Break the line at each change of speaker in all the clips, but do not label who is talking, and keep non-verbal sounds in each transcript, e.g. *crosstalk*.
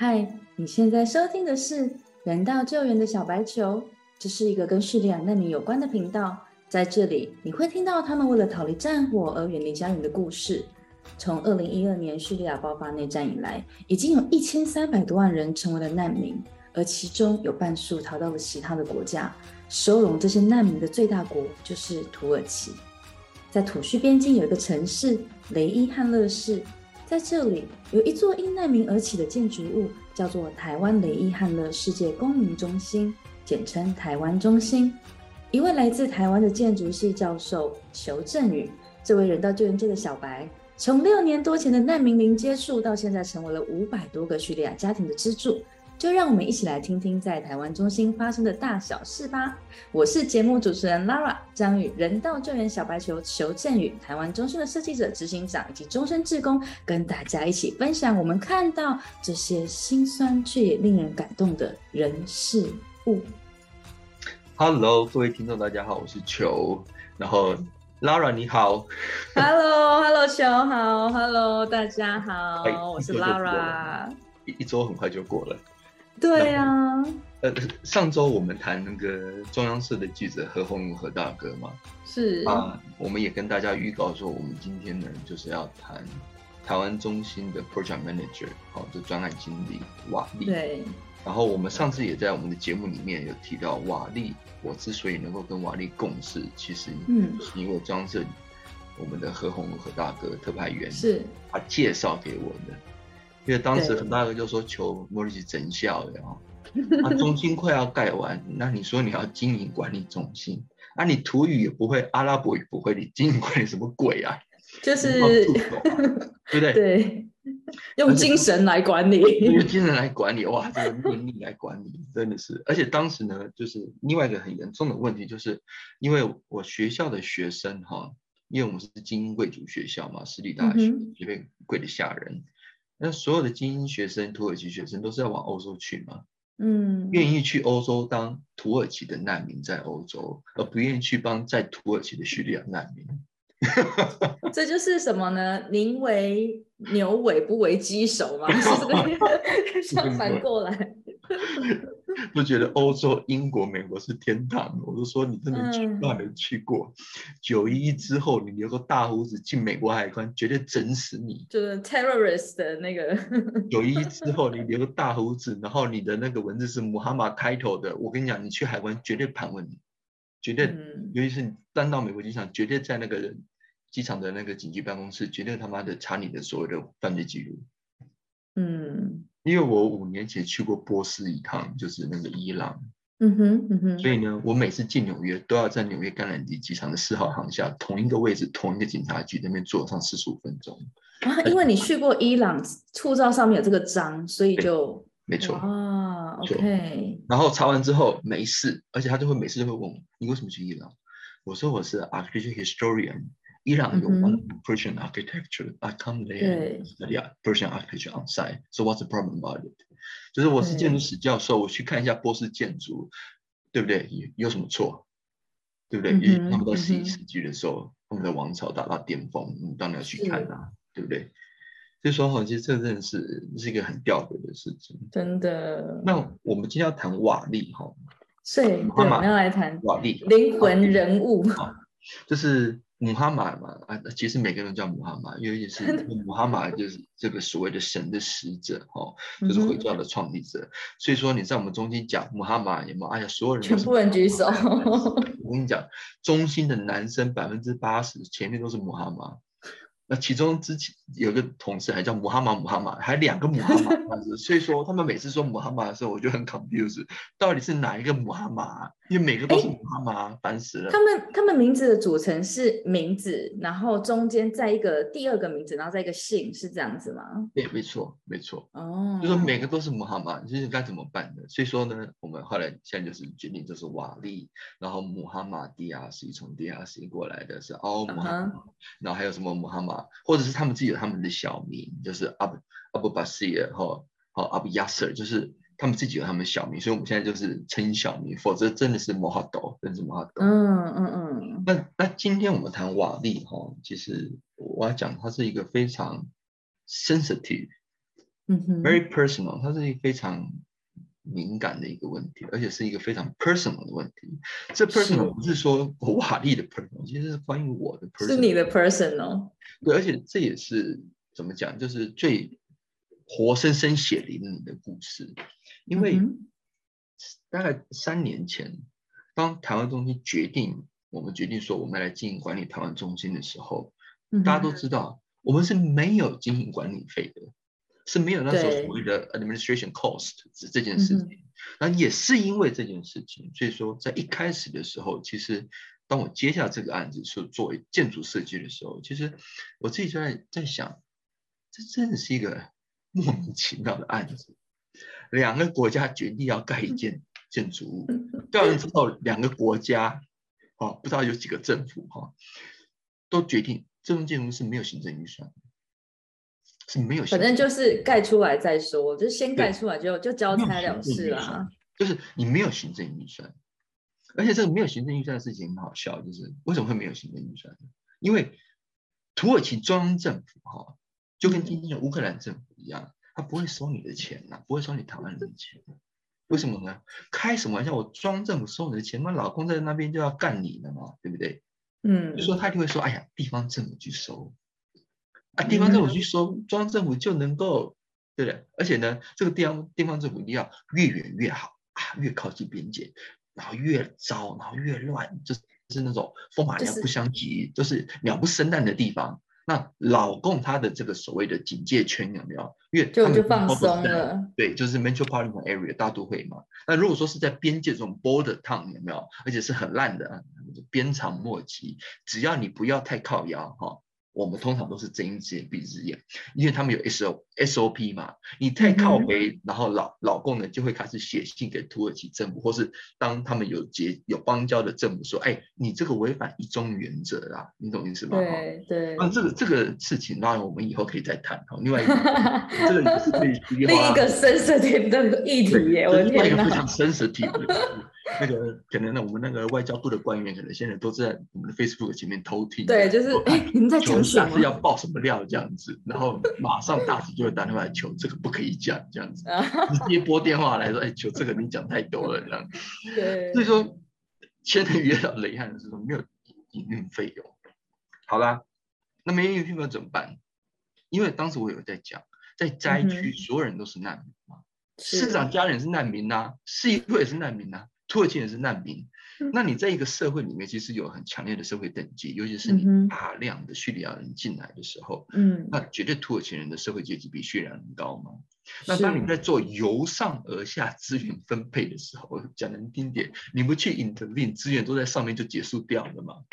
嗨，你现在收听的是人道救援的小白球，这是一个跟叙利亚难民有关的频道。在这里，你会听到他们为了逃离战火而远离家园的故事。从二零一二年叙利亚爆发内战以来，已经有一千三百多万人成为了难民，而其中有半数逃到了其他的国家。收容这些难民的最大国就是土耳其。在土叙边境有一个城市雷伊汉勒市。在这里有一座因难民而起的建筑物，叫做台湾雷伊汉勒世界公民中心，简称台湾中心。一位来自台湾的建筑系教授裘振宇，这位人道救援界的小白，从六年多前的难民零接触，到现在成为了五百多个叙利亚家庭的支柱。就让我们一起来听听在台湾中心发生的大小事吧。我是节目主持人 Lara 张宇，人道救援小白球裘振宇，台湾中心的设计者、执行长以及终身志工，跟大家一起分享我们看到这些心酸却也令人感动的人事物。
Hello，各位听众，大家好，我是球。然后 Lara 你好
，Hello，Hello 球好，Hello 大家好，我是 Lara。
一一周很快就过了。
对啊，
呃，上周我们谈那个中央社的记者何鸿何大哥嘛，
是
啊，我们也跟大家预告说，我们今天呢就是要谈台湾中心的 project manager，好，就专案经理瓦力。
对。
然后我们上次也在我们的节目里面有提到瓦力，我之所以能够跟瓦力共事，其实嗯，是因为中央社我们的何鸿何大哥特派员
是
他介绍给我的。因为当时很大个就说求莫里奇整校的哦，那中心快要盖完，那你说你要经营管理中心，啊你土语也不会，阿拉伯语不会，你经营管理什么鬼啊？
就是
对不对？
对，用精神来管理，
用精神来管理，哇，这个命令来管理，真的是。而且当时呢，就是另外一个很严重的问题，就是因为我学校的学生哈，因为我们是精英贵族学校嘛，私立大学，因为贵的吓人。那所有的精英学生、土耳其学生都是要往欧洲去吗？
嗯，
愿意去欧洲当土耳其的难民在欧洲，而不愿意去帮在土耳其的叙利亚难民。*laughs*
这就是什么呢？宁为牛尾不为鸡首嘛，*laughs* 是这个相 *laughs* 反过来。*laughs*
就觉得欧洲、英国、美国是天堂，我就说你真的去都没去过。九一之后，你留个大胡子进美国海关，绝对整死你。
就是 terrorist 的那个。
九一之后，你留个大胡子，然后你的那个文字是穆罕马开头的，我跟你讲，你去海关绝对盘问你，绝对，尤其是你单到美国机场，绝对在那个机场的那个警局办公室，绝对他妈的查你的所有的犯罪记录。
嗯。
因为我五年前去过波斯一趟，就是那个伊朗，
嗯哼，嗯哼，
所以呢，我每次进纽约都要在纽约橄榄迪机场的四号航下同一个位置，同一个警察局那边坐上四十五分钟。
啊，因为你去过伊朗，护照上面有这个章，所以就
没错
啊，OK。
然后查完之后没事，而且他就会每次都会问我，你为什么去伊朗？我说我是 architecture historian。伊朗有 one Persian architecture. I come there study Persian architecture on site. So what's the problem about it? 就是我是建筑史教授，我去看一下波斯建筑，对不对？有有什么错？对不对？因为他们在十一世纪的时候，他们的王朝达到巅峰，你当然要去看啊，对不对？所以说哈，其实这真的是是一个很吊诡的事情。
真的。
那我们今天要谈瓦力哈，
对对，我们要来谈
瓦力
灵魂人物，
就是。穆罕马嘛啊，其实每个人叫穆罕马，因为也是穆罕马就是 *laughs* 这个所谓的神的使者哦，就是回教的创立者。所以说你在我们中心讲穆罕马有没有？哎呀，所有人
全部人举手。
我跟你讲，中心的男生百分之八十前面都是穆罕马。那其中之前有个同事还叫穆哈马，穆哈马还两个穆哈马，所以说他们每次说穆哈马的时候，我就很 confused，到底是哪一个穆哈马？因为每个都是穆哈马，烦死了。
他们他们名字的组成是名字，然后中间再一个第二个名字，然后再一个姓，是这样子吗？
对，没错，没错。
哦，
就说每个都是穆哈马，就是该怎么办呢？所以说呢，我们后来现在就是决定，就是瓦利，然后穆哈马 DRC 从 DRC 过来的是奥穆罕马，然后还有什么穆哈马，或者是他们自己有他们的小名，就是阿布阿布巴西尔哈，好阿布亚瑟，就是。他们自己有他们小名，所以我们现在就是称小名，否则真的是摩哈斗，真是摩哈斗。
嗯嗯嗯。
那那今天我们谈瓦力哈，其实我要讲它是一个非常 sensitive
嗯哼
，very personal，它是一个非常敏感的一个问题，而且是一个非常 personal 的问题。这 personal 不是说我瓦力的 personal，其实是关于我的 personal，
是你的 personal。
对，而且这也是怎么讲，就是最活生生血淋淋的故事。因为大概三年前，当台湾中心决定，我们决定说我们来经营管理台湾中心的时候，大家都知道，我们是没有经营管理费的。是没有那时候所谓的 administration cost 这件事情，那也是因为这件事情，所以说在一开始的时候，其实当我接下这个案子是作为建筑设计的时候，其实我自己就在在想，这真的是一个 *laughs* 莫名其妙的案子。两个国家决定要盖一件建筑物，调研之后，两个国家哦，不知道有几个政府哈，都决定这栋建筑物是没有行政预算。是没有，
反正就是盖出来再说，就先盖出来就就交差了事啦。
就是你没有行政预算，而且这个没有行政预算的事情很好笑，就是为什么会没有行政预算呢？因为土耳其中央政府哈，就跟今天的乌克兰政府一样，他不会收你的钱呐，不会收你台湾人的钱。为什么呢？开什么玩笑？我中央政府收你的钱，那老公在那边就要干你了嘛，对不对？
嗯，
就说他一定会说，哎呀，地方政府去收。啊，地方政府去收，中央政府就能够，对不对？而且呢，这个地方地方政府一定要越远越好啊，越靠近边界，然后越糟，然后越乱，就是是那种风马牛不相及，就是鸟不生蛋的地方。那老共他的这个所谓的警戒圈有没有？因为
就就放松了，
对，就是 metropolitan area 大都会嘛。那如果说是在边界这种 border town 有没有？而且是很烂的，鞭长莫及，只要你不要太靠腰哈。我们通常都是睁一只眼闭一只眼，因为他们有 S O S O P 嘛。你太靠北，然后老老共呢就会开始写信给土耳其政府，或是当他们有结有邦交的政府说：“哎，你这个违反一中原则啦，你懂意思吗？”
对对。
那这个这个事情，当然我们以后可以再谈哈。另外一个，*laughs* 这个也是可以
另一个 sensitive 的议题耶，我
另外一个非常 sensitive 的。那个可能呢，我们那个外交部的官员可能现在都在我们的 Facebook 前面偷听。
对，就是哎，你们在讲什么？
是要爆什么料这样子，然后马上大使就会打电话来求这个不可以讲这样子，直接拨电话来说，哎，求这个你讲太多了这样。*laughs*
对。
所以说，现在遇到雷汉的时候没有营运费用。好啦，那没营运费用怎么办？因为当时我有在讲，在灾区所有人都是难民嘛，市长家人是难民呐，市议会也是难民呐。土耳其人是难民，那你在一个社会里面，其实有很强烈的社会等级，尤其是你大量的叙利亚人进来的时候，
嗯，
那绝对土耳其人的社会阶级比叙利亚人高嘛。那当你在做由上而下资源分配的时候，讲难听点，你不去 intervene，资源都在上面就结束掉了嘛。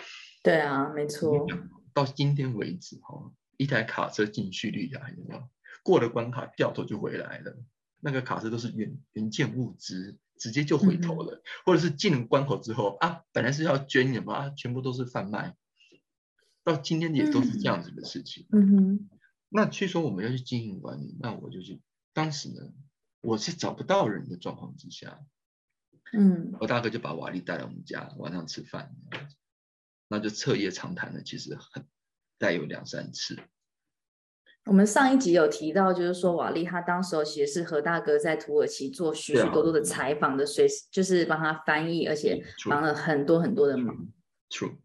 对啊，没错。
到今天为止，哈，一台卡车进叙利亚，有没有过了关卡，掉头就回来了？那个卡车都是原原件物资。直接就回头了，或者是进了关口之后啊，本来是要捐的嘛，全部都是贩卖，到今天也都是这样子的事情。
嗯哼，
那据说我们要去经营管理，那我就去。当时呢，我是找不到人的状况之下，
嗯，
我大哥就把瓦力带来我们家晚上吃饭，那就彻夜长谈了，其实很带有两三次。
我们上一集有提到，就是说瓦利他当时候其实是何大哥在土耳其做许许多多的采访的，随时就是帮他翻译，而且帮了很多很多的忙。
True。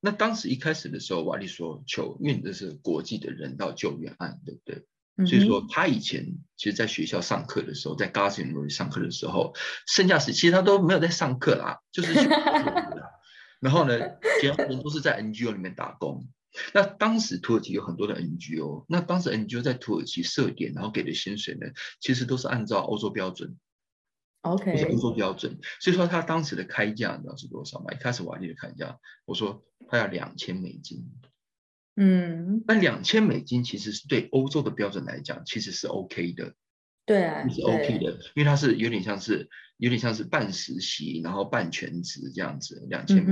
那当时一开始的时候，瓦利说求，因为这是国际的人道救援案，对不对？所以说他以前其实在学校上课的时候，在 g a z i n 上课的时候，剩下时其实他都没有在上课啦，就是。*laughs* 然后呢，其他人都是在 NGO 里面打工。那当时土耳其有很多的 NGO，那当时 NGO 在土耳其设点，然后给的薪水呢，其实都是按照欧洲标准
，OK，
欧洲标准。所以说他当时的开价你知道是多少吗？一开始我还记得开价，我说他要两千美金。
嗯，
那两千美金其实是对欧洲的标准来讲，其实是 OK 的。
对啊，
是 OK 的，因为它是有点像是有点像是半实习，然后半全职这样子，两千。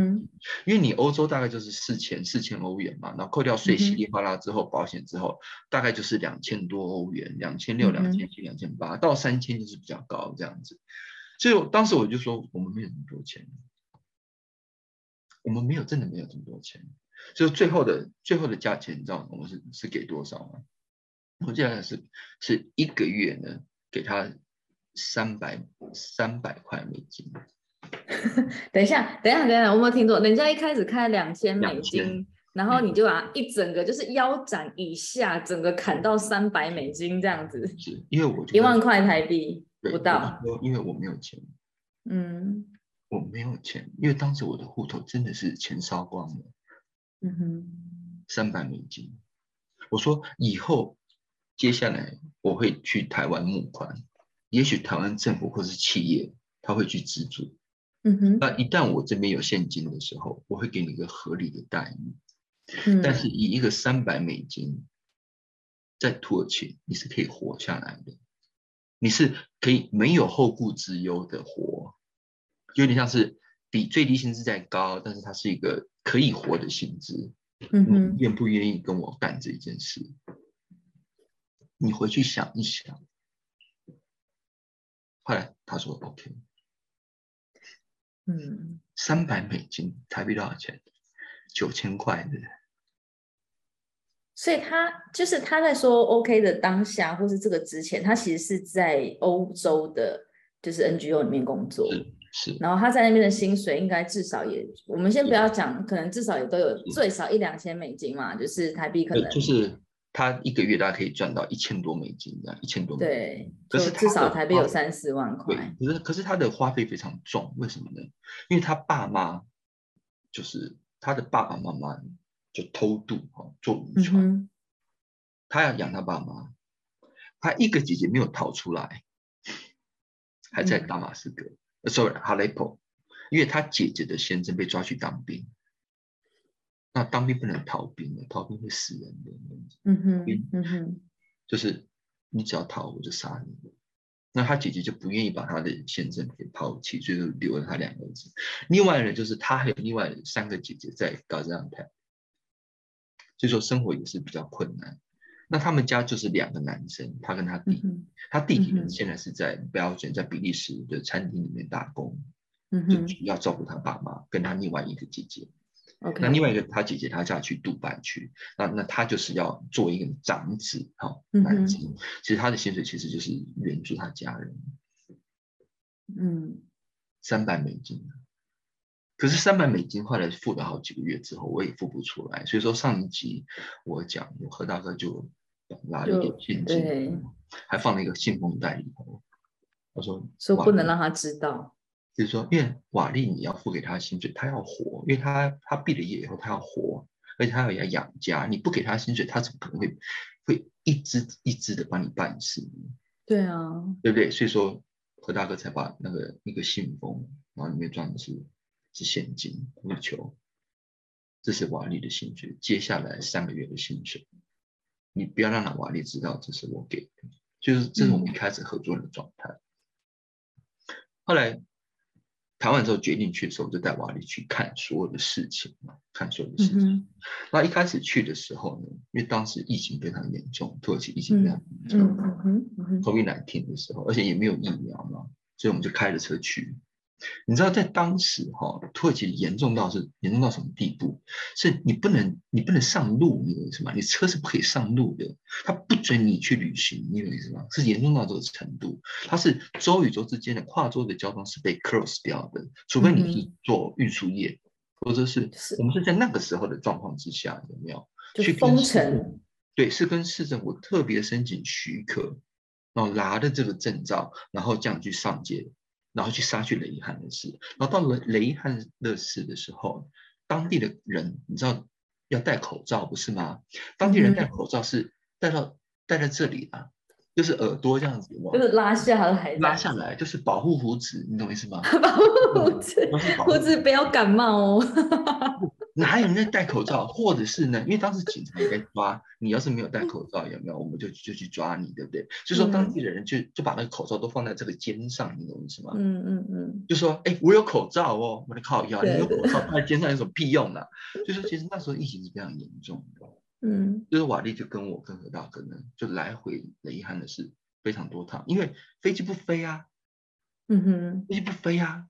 因为你欧洲大概就是四千四千欧元嘛，然后扣掉税稀里哗啦之后，保险之后，大概就是两千多欧元，两千六、两千七、两千八到三千就是比较高这样子。所以当时我就说，我们没有那么多钱，我们没有真的没有这么多钱。所以最后的最后的价钱，你知道我们是是给多少吗？我记得是是一个月呢，给他三百三百块美金。*laughs*
等一下，等一下，等一下，我没有听错。人家一开始开两千美金，然后你就把一整个就是腰斩以下，整个砍到三百美金这样子。
是因为我
一万块台币不到，
因为我没有钱。
嗯，
我没有钱，因为当时我的户头真的是钱烧光了。
嗯哼，
三百美金。我说以后接下来我会去台湾募款，也许台湾政府或是企业他会去资助。
嗯哼，
那一旦我这边有现金的时候，我会给你一个合理的待遇。
嗯，
但是以一个三百美金，在土耳其你是可以活下来的，你是可以没有后顾之忧的活，有点像是比最低薪资再高，但是它是一个可以活的薪资。
嗯哼，
愿不愿意跟我干这件事？你回去想一想。后来他说 OK。
嗯，
三百美金，台币多少钱？九千块的。
所以他就是他在说 OK 的当下，或是这个之前，他其实是在欧洲的，就是 NGO 里面工作。
是是。
然后他在那边的薪水应该至少也，我们先不要讲，可能至少也都有最少一两千美金嘛，就是台币可能。
就是。他一个月大概可以赚到一千多美金，这样一千多。
对，
可是
至少台币有三四万
块。可是可是他的花费非常重，为什么呢？因为他爸妈就是他的爸爸妈妈就偷渡哈，坐渔船，他要养他爸妈。他一个姐姐没有逃出来，还在大马士革，sorry，哈雷普，因为他姐姐的先生被抓去当兵。那当兵不能逃兵的，逃兵会死人的。
嗯哼，嗯哼，
就是你只要逃，我就杀你。那他姐姐就不愿意把他的先生给抛弃，所以就留了他两个儿子。另外呢，就是他还有另外三个姐姐在搞这样台，所以说生活也是比较困难。那他们家就是两个男生，他跟他弟，他弟弟呢现在是在标准在比利时的餐厅里面打工，就主要照顾他爸妈跟他另外一个姐姐。那另外一个他姐姐她嫁去杜拜去，那那他就是要做一个长子，哈，男子。其实他的薪水其实就是援助他家人，
嗯，
三百美金。可是三百美金后来付了好几个月之后，我也付不出来。所以说上一集我讲，我何大哥就拿了一点现金，还放了一个信封袋里头，我说
说不能让他知道。
就是说，因为瓦力你要付给他薪水，他要活，因为他他毕了业以后他要活，而且他要要养家，你不给他薪水，他怎么可能会会一支一支的帮你办事呢？
对啊，
对不对？所以说何大哥才把那个那个信封，然后里面装的是是现金，不求，这是瓦力的薪水，接下来三个月的薪水，你不要让瓦力知道这是我给的，就是这是我们一开始合作的状态，后来。谈完之后决定去的时候，就带瓦力去看所有的事情嘛，看所有的事情。那一开始去的时候呢，因为当时疫情非常严重，土耳其疫情非常严重，COVID-19 的时候，而且也没有疫苗嘛，所以我们就开着车去。你知道在当时哈，土耳其严重到是严重到什么地步？是你不能你不能上路，你懂意思吗？你车是不可以上路的，他不准你去旅行，你懂意思吗？是严重到这个程度，它是州与州之间的跨州的交通是被 close 掉的，除非你是做运输业，或者是我们是在那个时候的状况之下，有没有？
去封城？
对，是跟市政府特别申请许可，然后拿的这个证照，然后这样去上街。然后去杀去雷汉的事，然后到了雷汉的事的时候，当地的人你知道要戴口罩不是吗？当地人戴口罩是戴到戴在这里啊，就是耳朵这样子，
就是拉下来，
拉下来就是保护胡子，你懂意思吗？*laughs*
保护胡子，胡子不要感冒哦。*laughs*
哪有人在戴口罩？或者是呢？因为当时警察也在抓你，要是没有戴口罩，有没有？我们就就去抓你，对不对？就说当地的人就就把那个口罩都放在这个肩上，你懂意思吗？
嗯嗯嗯。
就说，哎，我有口罩哦，我的靠腰，你有口罩放在肩上有什么屁用呢？*laughs* 就是其实那时候疫情是非常严重的。
嗯。
就是瓦力就跟我跟何大哥呢，就来回雷汉的是非常多趟，因为飞机不飞啊。
嗯哼。
飞机不飞啊，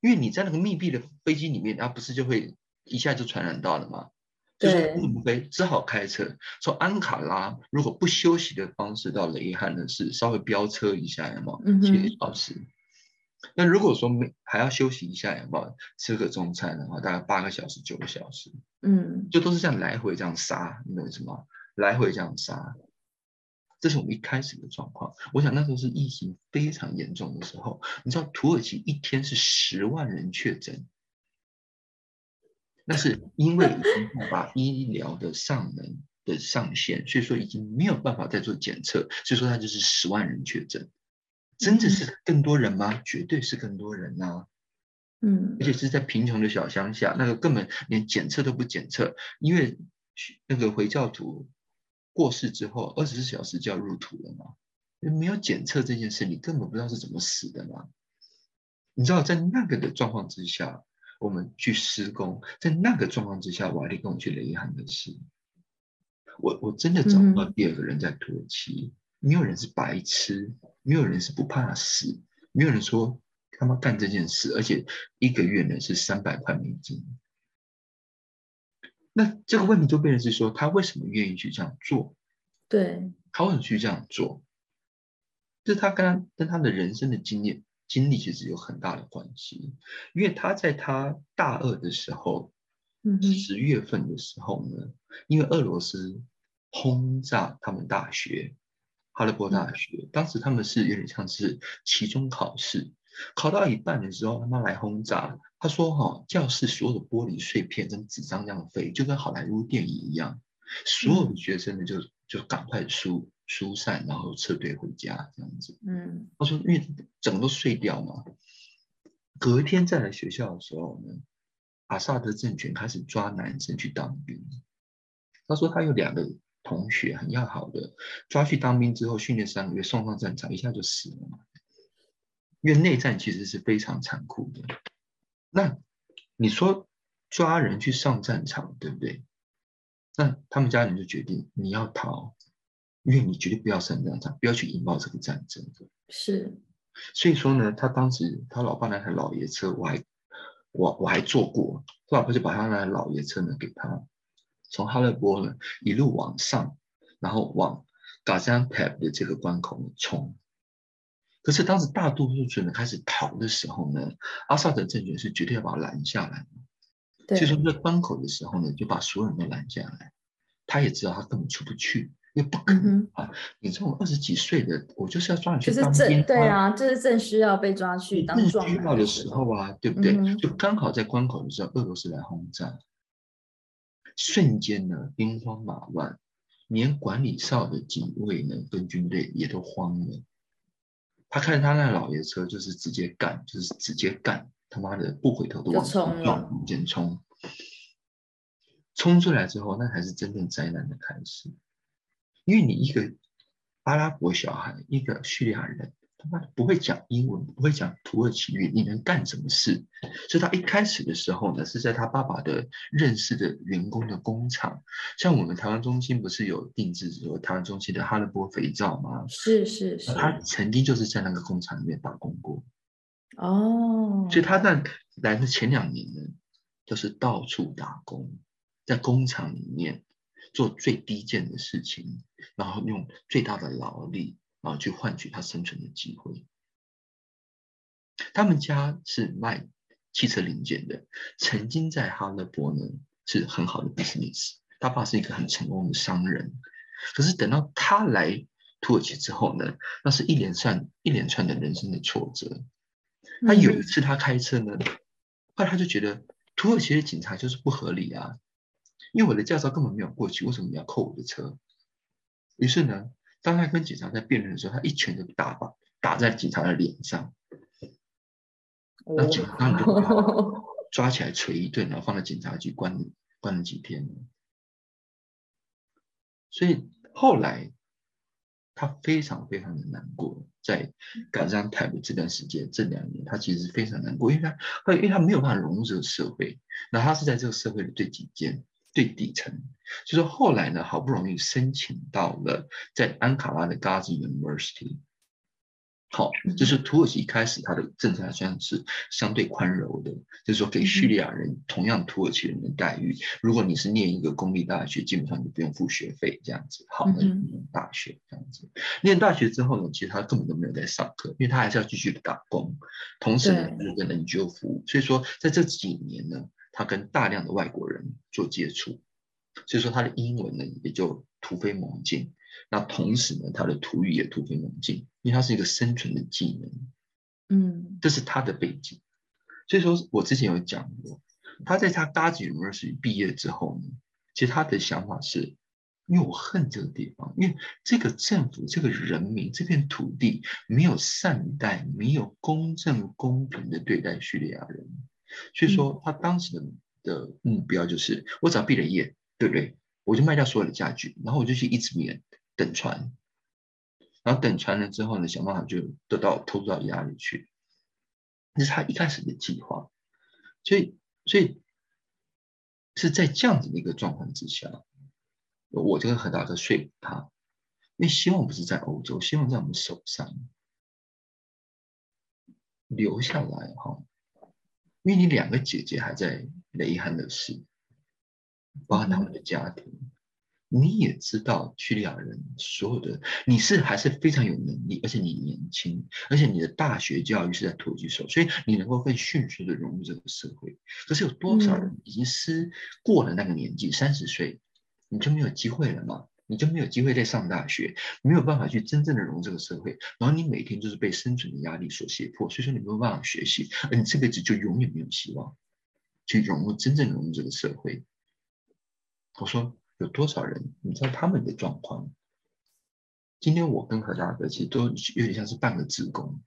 因为你在那个密闭的飞机里面，然后不是就会。一下就传染到了嘛，就是不飞，只好开车从安卡拉。如果不休息的方式到雷汉的是稍微飙车一下，有没有？几个小时。那如果说没还要休息一下，有没有？吃个中餐的话，大概八个小时、九个小时。
嗯，
就都是这样来回这样杀，你懂什么？来回这样杀。这是我们一开始的状况。我想那时候是疫情非常严重的时候，你知道土耳其一天是十万人确诊。那是因为已经把医疗的上门的上限，所以说已经没有办法再做检测，所以说它就是十万人确诊，真的是更多人吗？绝对是更多人呐，
嗯，
而且是在贫穷的小乡下，那个根本连检测都不检测，因为那个回教徒过世之后二十四小时就要入土了嘛，没有检测这件事，你根本不知道是怎么死的嘛，你知道在那个的状况之下。我们去施工，在那个状况之下，瓦力跟我去雷汉的事，我我真的找不到第二个人在土耳其，没有人是白痴，没有人是不怕死，没有人说他妈干这件事，而且一个月呢是三百块美金。那这个问题就变成是说，他为什么愿意去这样做？
对，
他为什么去这样做？就是他跟他跟他的人生的经验。经历其实有很大的关系，因为他在他大二的时候，十月份的时候呢，因为俄罗斯轰炸他们大学，哈勒波大学，当时他们是有点像是期中考试，考到一半的时候，他妈来轰炸，他说哈，教室所有的玻璃碎片跟纸张这样飞，就跟好莱坞电影一样，所有的学生呢就就赶快疏疏散，然后撤退回家这样子。
嗯，
他说，因为整个都碎掉嘛。隔天再来学校的时候呢，阿萨德政权开始抓男生去当兵。他说他有两个同学很要好的，抓去当兵之后训练三个月，送上战场一下就死了嘛。因为内战其实是非常残酷的。那你说抓人去上战场，对不对？那他们家人就决定你要逃。因为你绝对不要上战场，不要去引爆这个战争。
是，
所以说呢，他当时他老爸那台老爷车，我还我我还坐过，他老婆就把他那台老爷车呢给他，从哈勒波呢一路往上，然后往 Gaziantep 的这个关口呢冲。可是当时大多数人开始逃的时候呢，阿萨德政权是绝对要把他拦下来的。所以说在关口的时候呢，就把所有人都拦下来。他也知道他根本出不去。也不可能啊！你这种二十几岁的，我就是要抓你去当兵。
对啊，就是正需要被抓去当壮
需要的时候啊，对不对？就刚好在关口的时候，俄罗斯来轰炸，瞬间呢兵荒马乱，连管理哨的警卫呢跟军队也都慌了。他看他那老爷车，就是直接干，就是直接干，他妈的不回头的往前撞，往前冲。冲出来之后，那才是真正灾难的开始。因为你一个阿拉伯小孩，一个叙利亚人，他妈不会讲英文，不会讲土耳其语，你能干什么事？所以他一开始的时候呢，是在他爸爸的认识的员工的工厂，像我们台湾中心不是有定制说台湾中心的哈勒波肥皂吗？
是是是，
他曾经就是在那个工厂里面打工过。
哦，
所以他在来的前两年呢，就是到处打工，在工厂里面。做最低贱的事情，然后用最大的劳力，然后去换取他生存的机会。他们家是卖汽车零件的，曾经在哈勒伯呢是很好的 business。他爸是一个很成功的商人，可是等到他来土耳其之后呢，那是一连串一连串的人生的挫折。他有一次他开车呢，后来他就觉得土耳其的警察就是不合理啊。因为我的驾照根本没有过去，为什么你要扣我的车？于是呢，当他跟警察在辩论的时候，他一拳就打吧，打在警察的脸上。那警察就抓起来捶一顿，然后放在警察局关关了几天。所以后来他非常非常的难过，在赶上台北这段时间，这两年他其实非常难过，因为他因为他没有办法融入这个社会，那他是在这个社会的最底尖。最底层，就是后来呢，好不容易申请到了在安卡拉的 Gazi University，好，就是土耳其开始它的政策还算是相对宽容的，就是说给叙利亚人同样土耳其人的待遇。如果你是念一个公立大学，基本上你不用付学费，这样子。好，那念大学这样子。念大学之后呢，其实他根本都没有在上课，因为他还是要继续的打工，同时呢就是跟 NGO 服务。所以说在这几年呢，他跟大量的外国人做接触，所以说他的英文呢也就突飞猛进。那同时呢，他的土语也突飞猛进，因为他是一个生存的技能，
嗯，
这是他的背景。所以说我之前有讲过，他在他 Gazi University 毕业之后呢，其实他的想法是，因为我恨这个地方，因为这个政府、这个人民、这片土地没有善待、没有公正公平的对待叙利亚人，所以说他当时的的目标就是，我只要毕了业，对不对？我就卖掉所有的家具，然后我就去一直面。等船，然后等船了之后呢，想办法就得到投入到压力去，这是他一开始的计划。所以，所以是在这样子的一个状况之下，我就会很大的说服他，因为希望不是在欧洲，希望在我们手上留下来哈。因为你两个姐姐还在雷汉的市，包含他们的家庭。你也知道叙利亚人所有的，你是还是非常有能力，而且你年轻，而且你的大学教育是在土耳其受，所以你能够更迅速的融入这个社会。可是有多少人已经是过了那个年纪，三十岁，你就没有机会了吗？你就没有机会再上大学，没有办法去真正的融入这个社会，然后你每天就是被生存的压力所胁迫，所以说你没有办法学习，而你这辈子就永远没有希望去融入真正融入这个社会。我说。有多少人？你知道他们的状况？今天我跟何大哥其实都有点像是半个职工。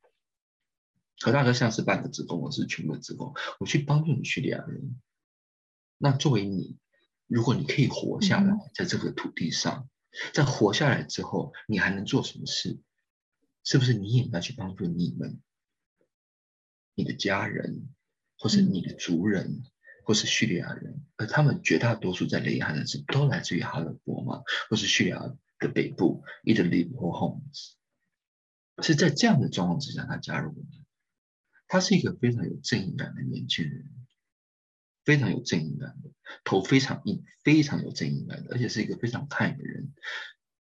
何大哥像是半个职工，我是全部的职工。我去帮助你叙利亚人。那作为你，如果你可以活下来，在这个土地上，在活下来之后，你还能做什么事？是不是你也要去帮助你们、你的家人，或是你的族人？或是叙利亚人，而他们绝大多数在雷汉的是都来自于哈勒伯嘛，或是叙利亚的北部伊德利或 Homs，是在这样的状况之下，他加入我们。他是一个非常有正义感的年轻人，非常有正义感的，头非常硬，非常有正义感的，而且是一个非常看的人。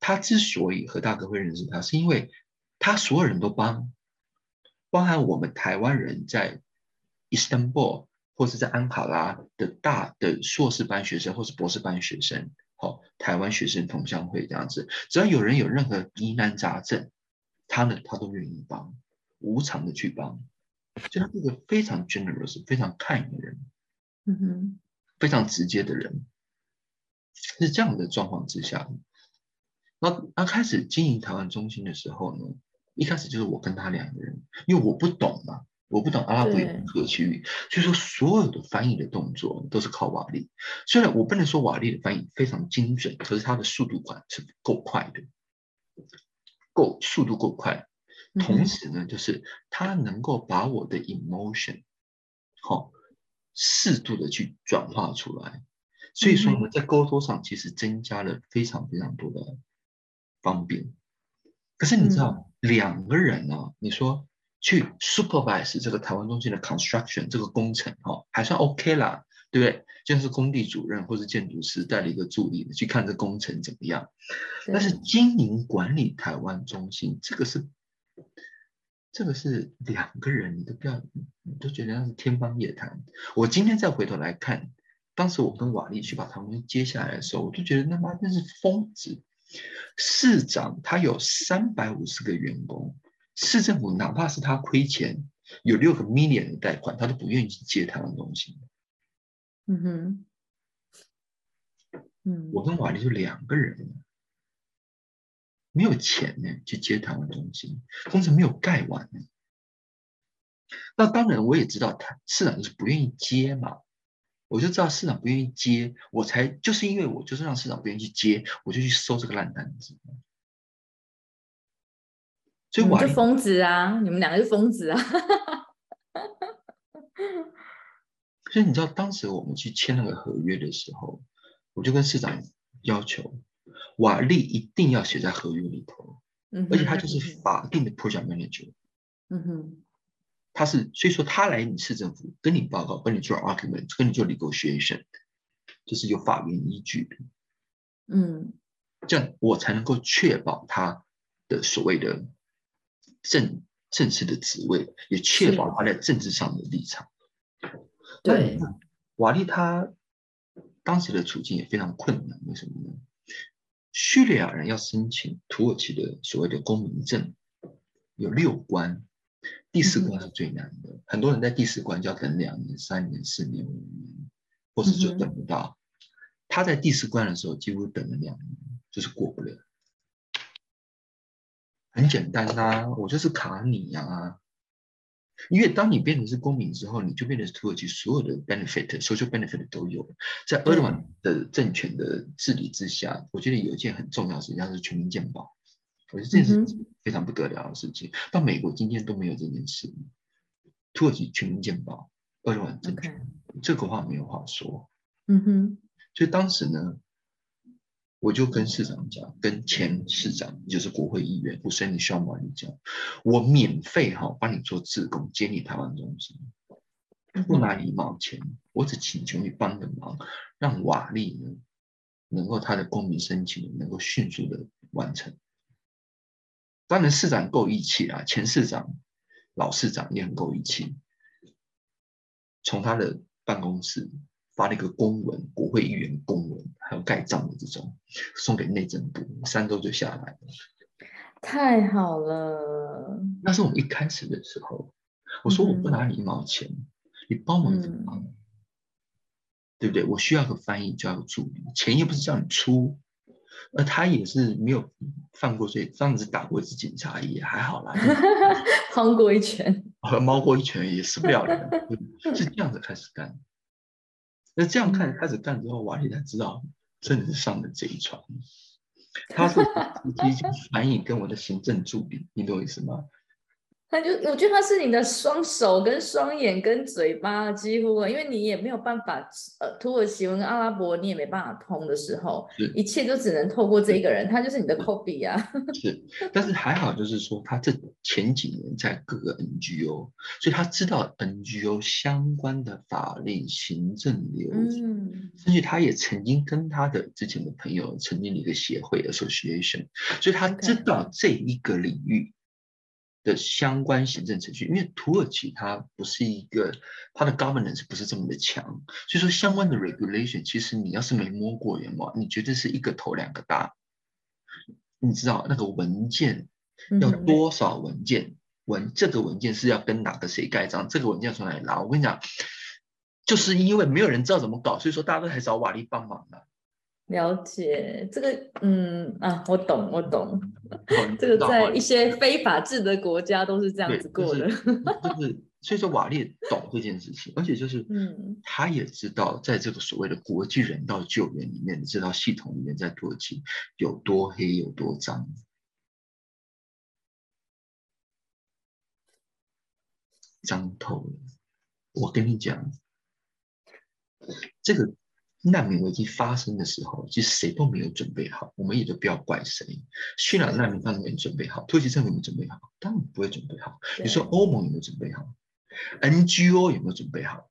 他之所以和大哥会认识他，是因为他所有人都帮，包含我们台湾人在 Istanbul。或是在安卡拉的大的硕士班学生，或是博士班学生，好，台湾学生同乡会这样子，只要有人有任何疑难杂症，他呢他都愿意帮，无偿的去帮，就他是一个非常 generous、非常看的人，
嗯哼，
非常直接的人，是这样的状况之下，那他开始经营台湾中心的时候呢，一开始就是我跟他两个人，因为我不懂嘛。我不懂阿拉伯语和区域，所以说所有的翻译的动作都是靠瓦力。虽然我不能说瓦力的翻译非常精准，可是他的速度感是够快的，够速度够快。同时呢，就是他能够把我的 emotion 好适度的去转化出来。所以说我们，在沟通上其实增加了非常非常多的方便。可是你知道，两个人呢，你说。去 supervise 这个台湾中心的 construction 这个工程，哈，还算 OK 啦，对不对？就像是工地主任或是建筑师带了一个助理去看这工程怎么样。但是经营管理台湾中心，这个是这个是两个人，你都不要，你都觉得那是天方夜谭。我今天再回头来看，当时我跟瓦力去把他们接下来的时候，我就觉得他妈真是疯子。市长他有三百五十个员工。市政府哪怕是他亏钱，有六个 million 的贷款，他都不愿意去接台湾中心。
嗯哼，嗯，
我跟瓦力就两个人，没有钱呢，去接台湾中心，工程没有盖完呢。那当然，我也知道他市长就是不愿意接嘛，我就知道市长不愿意接，我才就是因为我就是让市长不愿意去接，我就去收这个烂单子。
你就疯子啊！你们两个是疯子啊！
所以你知道，当时我们去签那个合约的时候，我就跟市长要求，瓦力一定要写在合约里头，而且他就是法定的 project manager，
嗯哼，
他是所以说他来你市政府跟你报告，跟你做 argument，跟你做 negotiation，就是有法院依据的。
嗯，
这样我才能够确保他的所谓的正正式的职位，也确保他在政治上的立场。
对，
瓦利他当时的处境也非常困难，为什么呢？叙利亚人要申请土耳其的所谓的公民证，有六关，第四关是最难的。很多人在第四关就要等两年、三年、四年、五年，或是就等不到。他在第四关的时候几乎等了两年，就是过不了。很简单呐，我就是卡你呀。因为当你变成是公民之后，你就变成土耳其所有的 benefit、social benefit 都有了。在埃尔多安的政权的治理之下，我觉得有一件很重要的事情，是全民健保。我觉得这是非常不得了的事情。到美国今天都没有这件事。土耳其全民健保，埃尔多安政权，这个话没有话说。
嗯哼。
所以当时呢。我就跟市长讲，跟前市长，就是国会议员，我申请需要瓦利讲，我免费哈帮你做自工，接你台湾中心，不拿一毛钱，我只请求你帮个忙，让瓦利呢能够他的公民申请能够迅速的完成。当然市长够义气啊，前市长、老市长也很够义气，从他的办公室。发了一个公文，国会议员公文，还有盖章的这种，送给内政部，三周就下来了。
太好了！
那是我们一开始的时候，我说我不拿你一毛钱，你帮忙怎么帮？对不对？我需要个翻译，就要个助理，钱又不是叫你出，而他也是没有犯过罪，这样子打过一次警察也还好啦，
帮 *laughs* 过一拳，*laughs*
猫过一拳也死不了人，*laughs* 是这样子开始干。那这样看，开始干之后，瓦力才知道真的是上了这一船。*laughs* 他是直接反映跟我的行政助理，你懂我意思吗？
他就我觉得他是你的双手跟双眼跟嘴巴，几乎因为你也没有办法，呃，土耳其文跟阿拉伯你也没办法通的时候，一切就只能透过这一个人，他就是你的 copy 啊。*laughs*
是，但是还好，就是说他这前几年在各个 NGO，所以他知道 NGO 相关的法令、行政流程，嗯甚至他也曾经跟他的之前的朋友成立了一个协会 association，所以他知道这一个领域。的相关行政程序，因为土耳其它不是一个它的 governance 不是这么的强，所以说相关的 regulation 其实你要是没摸过眼嘛，你绝对是一个头两个大。你知道那个文件要多少文件？文这个文件是要跟哪个谁盖章？这个文件从哪里拿？我跟你讲，就是因为没有人知道怎么搞，所以说大家都还找瓦力帮忙的。
了解这个，嗯啊，我懂，我懂。这个在一些非法治的国家都是这样子过的。
就 *laughs* 是，所以说瓦列懂这件事情，而且就是，嗯，他也知道，在这个所谓的国际人道救援里面，这套系统里面，在土耳其有多黑有多脏，脏透了。我跟你讲，这个。难民危机发生的时候，其实谁都没有准备好，我们也就不要怪谁。叙利亚难民当然没准备好，土耳其政府有没有准备好？当然不会准备好。你说欧盟有没有准备好？NGO 有没有准备好？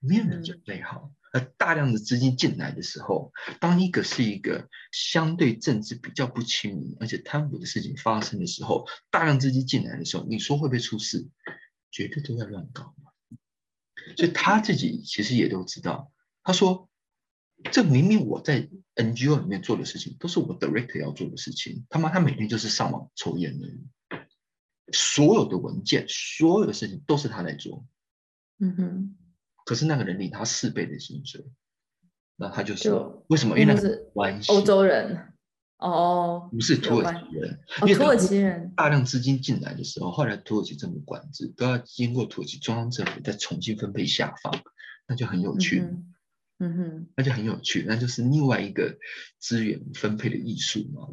没有人准备好。而大量的资金进来的时候，当一个是一个相对政治比较不亲民，而且贪腐的事情发生的时候，大量资金进来的时候，你说会不会出事？绝对都在乱搞嘛。所以他自己其实也都知道，他说。这明明我在 NGO 里面做的事情，都是我 director 要做的事情。他妈，他每天就是上网抽烟而已。所有的文件，所有的事情都是他在做。
嗯哼。
可是那个人领他四倍的薪水，那他就是为什么？因为那
是欧洲人。哦。
不是土耳其人。
土耳其人。
大量资金进来的时候，后来土耳其政府管制，都要经过土耳其中央政府再重新分配下放，那就很有趣。
嗯哼，
那就很有趣，那就是另外一个资源分配的艺术嘛，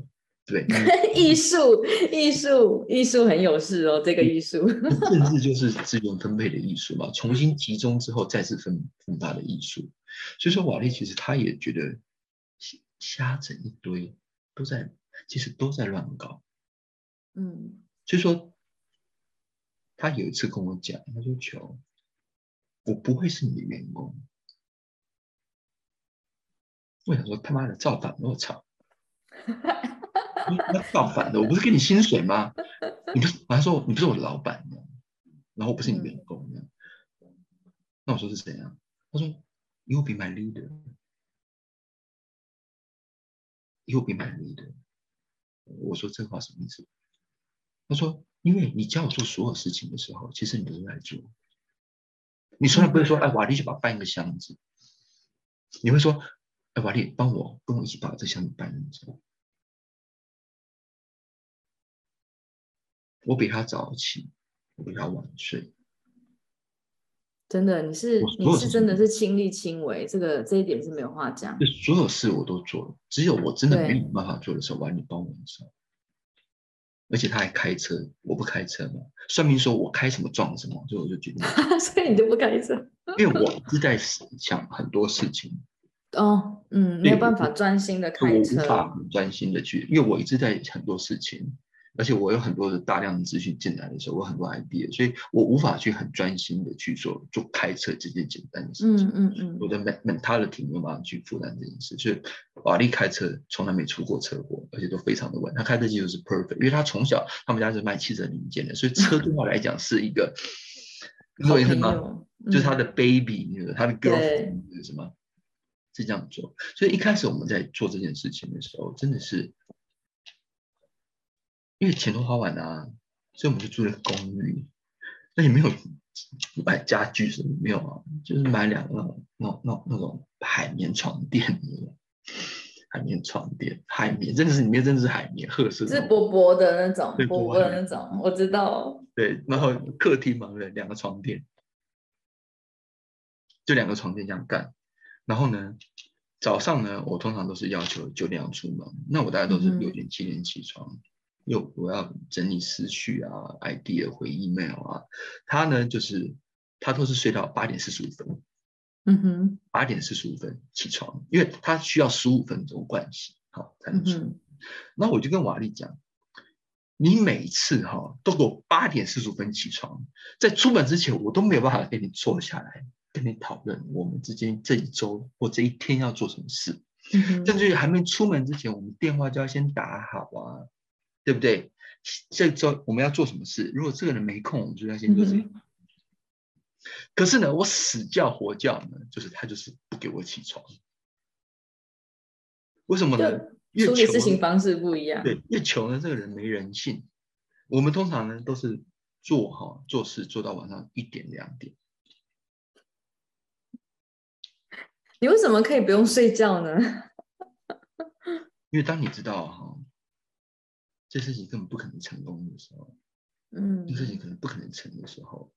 对 *laughs*
艺术，艺术，艺术很有事哦，这个艺术。
政治就是资源分配的艺术嘛，重新集中之后再次分分发的艺术。所以说，瓦力其实他也觉得瞎整一堆，都在其实都在乱搞。
嗯，
所以说他有一次跟我讲，他说：“求，我不会是你的员工。”我想说他妈的造反！我操！那造反的，我不是给你薪水吗？你不是？他说你不是我的老板吗？然后我不是你员工呢？那我说是谁啊？他说：“You be my leader. You be my leader.” 我说这话什么意思？他说：“因为你教我做所有事情的时候，其实你都在做。你从来不会说，哎，瓦力去把搬一个箱子。你会说，哎，瓦力帮我跟我一起把这箱子搬走。我比他早起，我比他晚睡。
真的，你是你是真的是亲力亲为，这个这一点是没有话讲。
所有事我都做了，只有我真的没有办法做的时候，瓦力帮我一下。”而且他还开车，我不开车嘛。算命说我开什么撞什么，所以我就决定。
所以你就不开车？
因为我一直在想很多事情。
哦，嗯，没有办法专心的开车。
无法专心的去，因为我一直在很多事情。而且我有很多的大量的资讯进来的时候，我很多 idea，所以我无法去很专心的去做做开车这件简单的事情。
嗯嗯嗯。
我的 mentality 没有办法去负担这件事，所以瓦力开车从来没出过车祸，而且都非常的稳。他开车技术是 perfect，因为他从小他们家是卖汽车零件的，所以车对他来讲是一个，
好
什么？就是他的 baby，他的 girlfriend 什么？是这样做。所以一开始我们在做这件事情的时候，真的是。因为钱都花完了，所以我们就住了公寓，那也没有买家具什么没有啊，就是买两个那那那种海绵床垫，海绵床垫，海绵真的是里面真的是海绵，褐色，
是薄薄的那种，薄薄的那种，我知道。
对，然后客厅嘛，对，两个床垫，就两个床垫这样干。然后呢，早上呢，我通常都是要求九点要出门，那我大概都是六点七点起床。又我要整理思绪啊，idea 回 email 啊，他呢就是他都是睡到八点四十五分，
嗯哼，
八点四十五分起床，因为他需要十五分钟盥洗，好才能出。那我就跟瓦力讲，你每次哈都给我八点四十五分起床，在出门之前我都没有办法给你坐下来跟你讨论我们之间这一周或这一天要做什么事，甚至于还没出门之前，我们电话就要先打好啊。对不对？这周我们要做什么事？如果这个人没空，我们就要先做这个。可是呢，我死叫活叫呢，就是他就是不给我起床。为什么呢？
处理事情方式不一样。
对，越穷呢，这个人没人性。我们通常呢都是做哈做事做到晚上一点两点。
你为什么可以不用睡觉呢？*laughs*
因为当你知道哈。这事情根本不可能成功的时候，
嗯，
这事情可能不可能成的时候，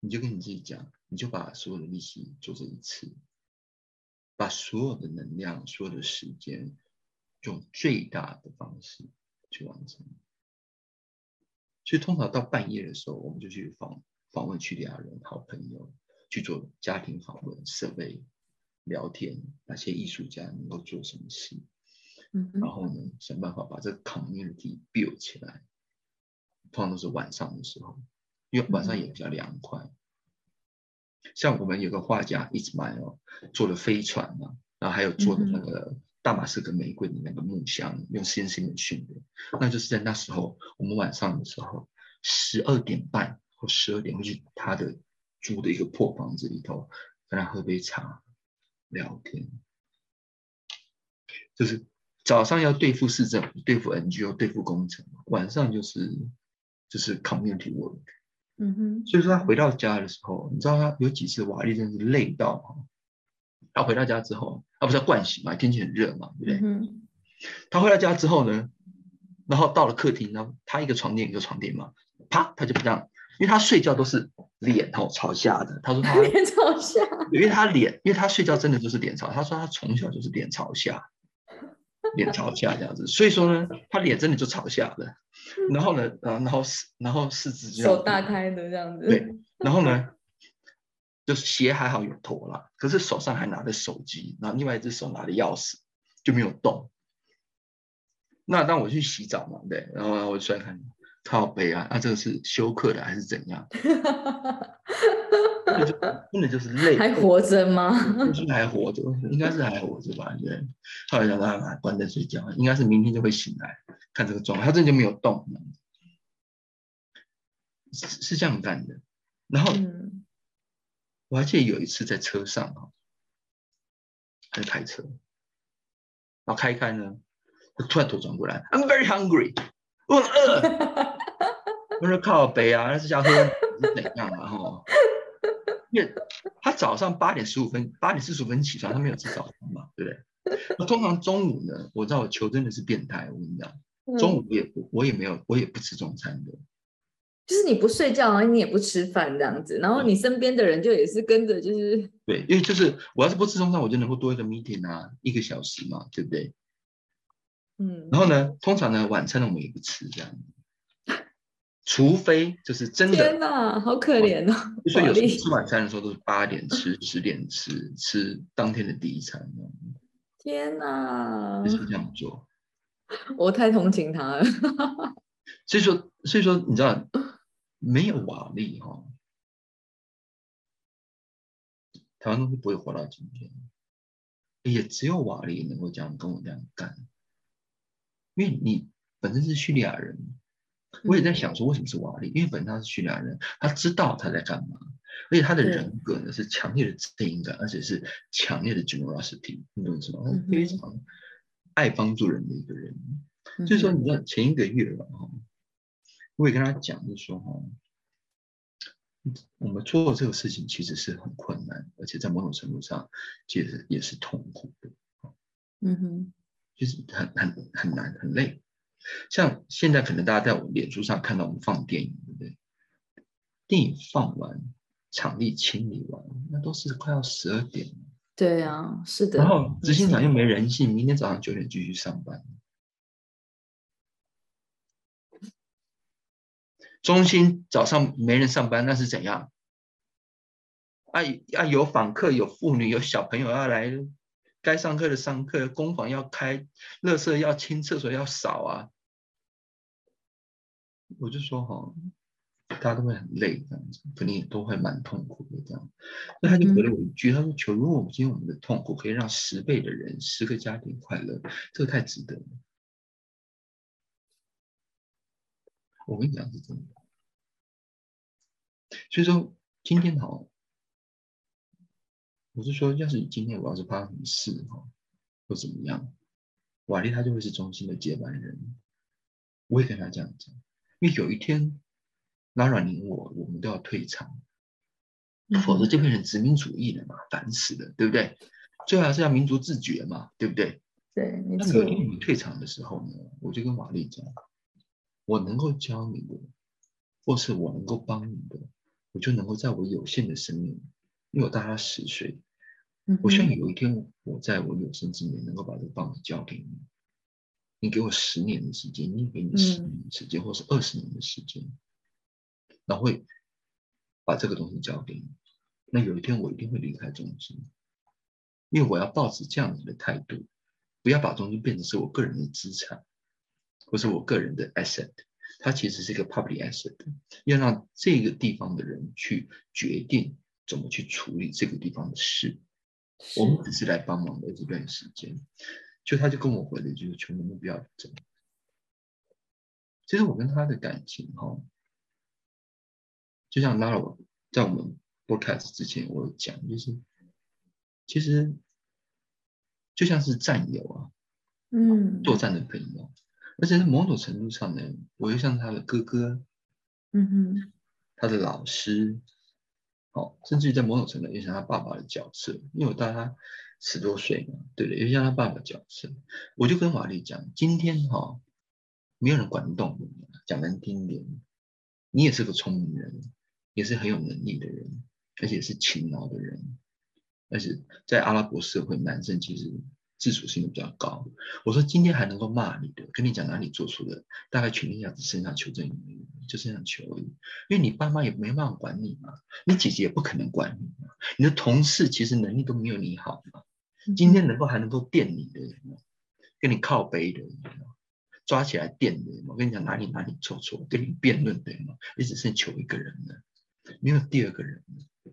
你就跟你自己讲，你就把所有的力气做这一次，把所有的能量、所有的时间，用最大的方式去完成。所以通常到半夜的时候，我们就去访访问叙利亚人、好朋友，去做家庭访问、设备聊天，那些艺术家能够做什么事。嗯然后呢，想办法把这个 community build 起来。通常都是晚上的时候，因为晚上也比较凉快。像我们有个画家 Ismail 做的飞船嘛，然后还有做的那个大马士革玫瑰的那个木箱，用 CNC 的训练。那就是在那时候，我们晚上的时候，十二点半或十二点会去他的租的一个破房子里头，跟他喝杯茶，聊天，就是。早上要对付市政府、对付 NGO、对付工程，晚上就是就是 community work。
嗯哼。
所以说他回到家的时候，你知道他有几次瓦力真是累到哈。他回到家之后，他不是要盥洗嘛，天气很热嘛，对不对？他回到家之后呢，然后到了客厅，然后他一个床垫一个床垫嘛，啪，他就这样，因为他睡觉都是脸哦朝下的。他说他
脸朝下，
因为他脸，因为他睡觉真的就是脸朝。他说他从小就是脸朝下。脸朝下这样子，所以说呢，他脸真的就朝下的。然后呢，呃，然后四，然后四肢就
手大开的这样子。
对，然后呢，就是鞋还好有脱了，可是手上还拿着手机，然后另外一只手拿着钥匙，就没有动。那当我去洗澡嘛，对，然后我出来看，靠背啊，那这个是休克的还是怎样？真的 *laughs* 就是累，
还活着吗？
就是还活着，应该是还活着吧？对。后来让他关灯睡觉，应该是明天就会醒来，看这个状态，他真的就没有动，是是这样干的。然后我还记得有一次在车上啊，在开车，然后开开呢，他突然头转过来，I'm very hungry，我很饿。*laughs* 我说靠北啊，那是想喝是怎样啊？哈。因为他早上八点十五分、八点四十五分起床，他没有吃早餐嘛，对不对？那通常中午呢，我知道我球真的是变态，我跟你讲，中午也不，我也没有，我也不吃中餐的。
就是你不睡觉，然后你也不吃饭这样子，然后你身边的人就也是跟着，就是
对，因为就是我要是不吃中餐，我就能够多一个 meeting 啊，一个小时嘛，对不对？嗯。然后呢，通常呢，晚餐呢我们也不吃这样。除非就是真的，
天哪，好可怜哦！
所以有时候吃晚餐的时候都是八点吃、十点吃，吃当天的第一餐。
天哪，
就是这样做。
我太同情他了。
所以说，所以说，你知道，没有瓦力哈，台湾东西不会活到今天。也只有瓦力能够这样跟我这样干，因为你本身是叙利亚人。我也在想说，为什么是瓦力？因为本身他是叙利亚人，他知道他在干嘛，而且他的人格呢是强烈的正义感，而且是强烈的 generosity，你懂吗？他非常爱帮助人的一个人。所以说，你知道前一个月了哈，我也跟他讲，就说哈，我们做这个事情其实是很困难，而且在某种程度上其实也是痛苦的。嗯哼，就是很很很难，很累。像现在可能大家在我们脸书上看到我们放电影，对不对？电影放完，场地清理完，那都是快要十二点了。
对啊，是的。
然后执行长又没人性，明天早上九点继续上班。中心早上没人上班，那是怎样？啊啊！有访客，有妇女，有小朋友要来，该上课的上课，工房要开，垃圾要清，厕所要扫啊。我就说哈，大家都会很累这样子，肯定也都会蛮痛苦的这样。那他就回了我一句，他说：“求，如果我们今天我们的痛苦可以让十倍的人、十个家庭快乐，这个太值得了。”我跟你讲是真的。所以说今天好，我是说，要是今天我要是发生什么事哈，或怎么样，瓦力他就会是中心的接班人。我也跟他这样讲。因为有一天，拉软你我，我们都要退场，否则就变成殖民主义了嘛，烦死了，对不对？最后还是要民族自觉嘛，对不对？
对，
那有一天你退场的时候呢，我就跟瓦力讲，我能够教你的，或是我能够帮你的，我就能够在我有限的生命，因为我大他十岁，我希望有一天我在我有生之年能够把这个棒子交给你。你给我十年的时间，你给你十年的时间，或是二十年的时间，然后会把这个东西交给你。那有一天我一定会离开中心，因为我要保持这样子的态度，不要把中心变成是我个人的资产，或是我个人的 asset。它其实是一个 public asset，要让这个地方的人去决定怎么去处理这个地方的事。我们只是来帮忙的这段时间。就他就跟我回了一句：“求你们不要走。”其实我跟他的感情哈，就像拉我在我们 broadcast 之前我讲，就是其实就像是战友啊，嗯，作战的朋友，而且在某种程度上呢，我又像他的哥哥，嗯哼，他的老师，好，甚至于在某种程度也像他爸爸的角色，因为我带他。十多岁嘛，对不对？又像他爸爸角色，我就跟瓦力讲，今天哈，没有人管得动你，讲难听点，你也是个聪明人，也是很有能力的人，而且是勤劳的人，而且在阿拉伯社会，男生其实。自主性比较高。我说今天还能够骂你的，跟你讲哪里做错了，大概全天下只剩下求证你，就剩下求而已。因为你爸妈也没办法管你嘛，你姐姐也不可能管你嘛，你的同事其实能力都没有你好嘛。今天能够还能够垫你的人，跟你靠背的人，抓起来电的，我跟你讲哪里哪里做错，跟你辩论对吗？也只剩求一个人了，没有第二个人了。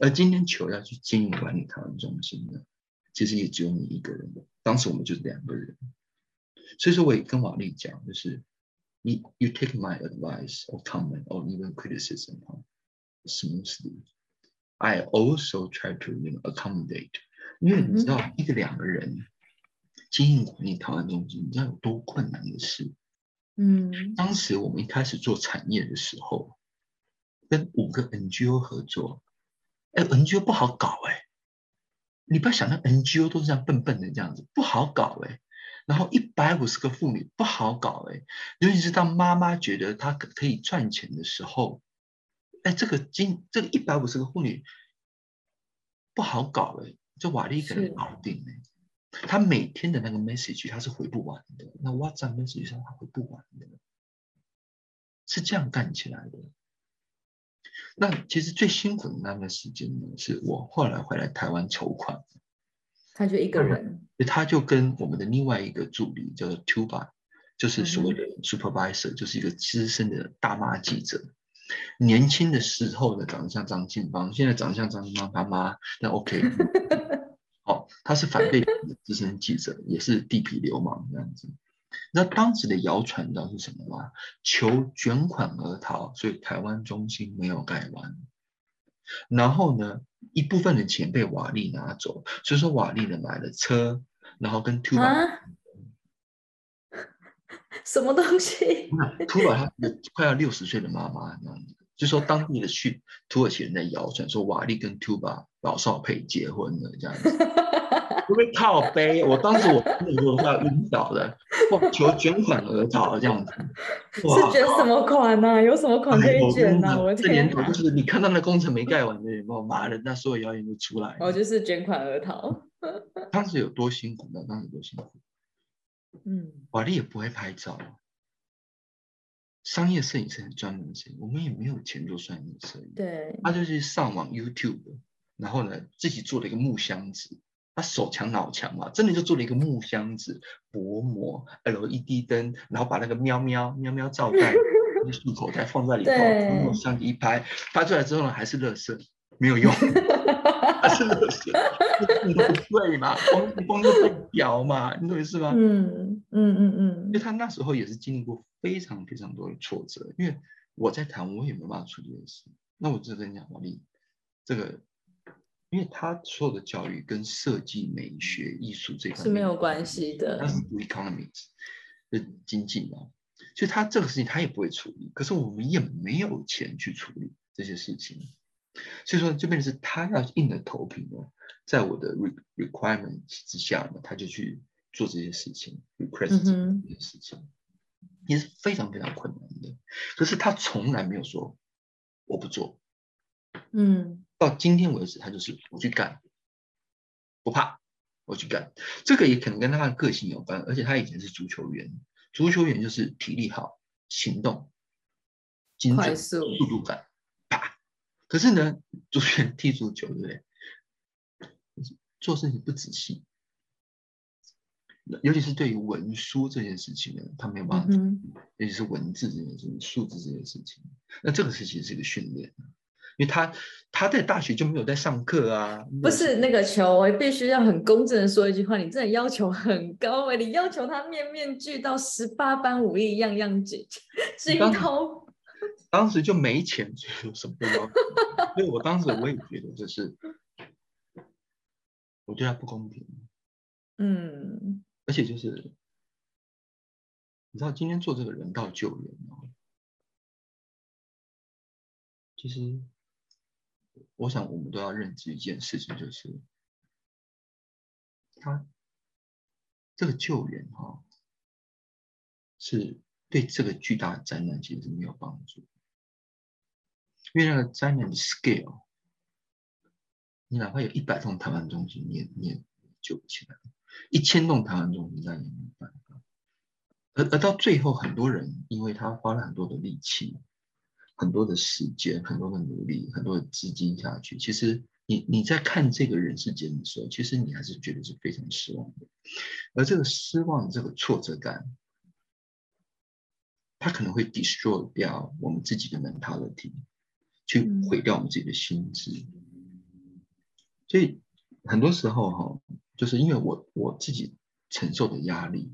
而今天球要去经营管理台湾中心呢，其实也只有你一个人的。当时我们就是两个人，所以说我也跟瓦力讲，就是你 you take my advice or comment or even criticism smoothly. I also try to you know accommodate. 因为你知道一个两个人经营管理台湾中心，你知道有多困难的事。
嗯，
当时我们一开始做产业的时候，跟五个 NGO 合作。哎，NGO 不好搞哎，你不要想到 NGO 都是这样笨笨的这样子，不好搞哎。然后一百五十个妇女不好搞哎，尤其是当妈妈觉得她可可以赚钱的时候，哎，这个今这个一百五十个妇女不好搞哎，这瓦力可能搞定哎。他每天的那个 message 他是回不完的，那 WhatsApp message 上他回不完的，是这样干起来的。那其实最辛苦的那段时间呢，是我后来回来台湾筹款，
他就一个人，
他就跟我们的另外一个助理叫做 Tuba，就是所谓的 supervisor，就是一个资深的大妈记者，年轻的时候呢长得像张庆芳，现在长得像张庆芳他妈，那 OK，好，*laughs* 他是反对的资深记者，也是地痞流氓这样子。那当时的谣传，你知道是什么吗？求卷款而逃，所以台湾中心没有盖完。然后呢，一部分的钱被瓦力拿走，所以说瓦力呢买了车，然后跟 Two
啊，*laughs* 什么东西
？Two 把他快要六十岁的妈妈那样子，就说当地的去土耳其人在谣传说瓦力跟 Tuba 老少配结婚了这样子。*laughs* 不会靠背，我当时我那时候快要晕倒了，*laughs* 求捐款而逃这样子。
是捐什么款呢？有什么款可以捐呢？我
这年头就是你看到那工程没盖完的，有没有？妈的，那所有谣言都出来。
哦，就是捐款而逃。*laughs*
当时有多辛苦呢？当时多辛苦。
嗯，
瓦力也不会拍照，商业摄影是很专门的摄影，我们也没有钱做商业摄影。
对，
他就是上网 YouTube，然后呢自己做了一个木箱子。他手强脑强嘛，真的就做了一个木箱子，薄膜 LED 灯，然后把那个喵喵喵喵罩 *laughs* 带漱口袋放在里头，用相机一拍，拍出来之后呢，还是乐色，没有用，*laughs* 还是乐色，你都不对嘛，光光就被屌嘛，你懂意思吗？
嗯嗯嗯嗯，
因为他那时候也是经历过非常非常多的挫折，因为我在谈，我也没办法处理这件事，那我就跟你讲，王丽，这个。因为他所有的教育跟设计、美学、艺术这块
是没有关系的，
他是读 economics 的经济嘛，所以他这个事情他也不会处理。可是我们也没有钱去处理这些事情，所以说这边是他要硬着头皮呢，在我的 requirement 之下呢，他就去做这些事情，request 这些事情，也是非常非常困难的。可是他从来没有说我不做，
嗯。
到今天为止，他就是我去干，不怕，我去干。这个也可能跟他的个性有关，而且他以前是足球员，足球员就是体力好、行动精准、速度感，啪。可是呢，足球员踢足球，对不对？做事情不仔细，尤其是对于文书这件事情呢，他没有办法，尤其是文字这件事情、数字这件事情，那这个事情是一个训练。因为他他在大学就没有在上课啊，
不是那个球，我必须要很公正的说一句话，你真的要求很高哎，你要求他面面俱到，十八般武艺样样精精通。
当时就没钱，所以什么都要。所以我当时我也觉得这是，我对他不公平。
嗯，
而且就是，你知道今天做这个人道救援哦，其实。我想，我们都要认知一件事情，就是他这个救援哈，是对这个巨大的灾难其实是没有帮助，因为那个灾难的 scale，你哪怕有一百栋台湾中心，你也你也救不起来；一千栋台湾中心，那也没办法。而而到最后，很多人因为他花了很多的力气。很多的时间，很多的努力，很多的资金下去，其实你你在看这个人世间的时候，其实你还是觉得是非常失望的。而这个失望、这个挫折感，他可能会 destroy 掉我们自己的 mentality，去毁掉我们自己的心智。所以很多时候哈，就是因为我我自己承受的压力，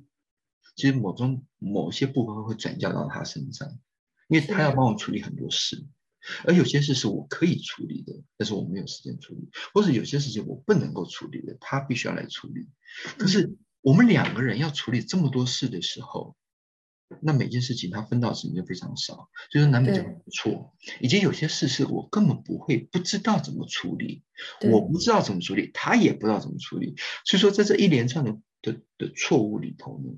其实某种某些部分会转嫁到他身上，因为他要帮我处理很多事。而有些事是我可以处理的，但是我没有时间处理；或者有些事情我不能够处理的，他必须要来处理。可是我们两个人要处理这么多事的时候，那每件事情他分到的时间就非常少，所以说难免就会错。以及有些事是我根本不会不知道怎么处理，我不知道怎么处理，他也不知道怎么处理。所以说在这一连串的的的错误里头呢，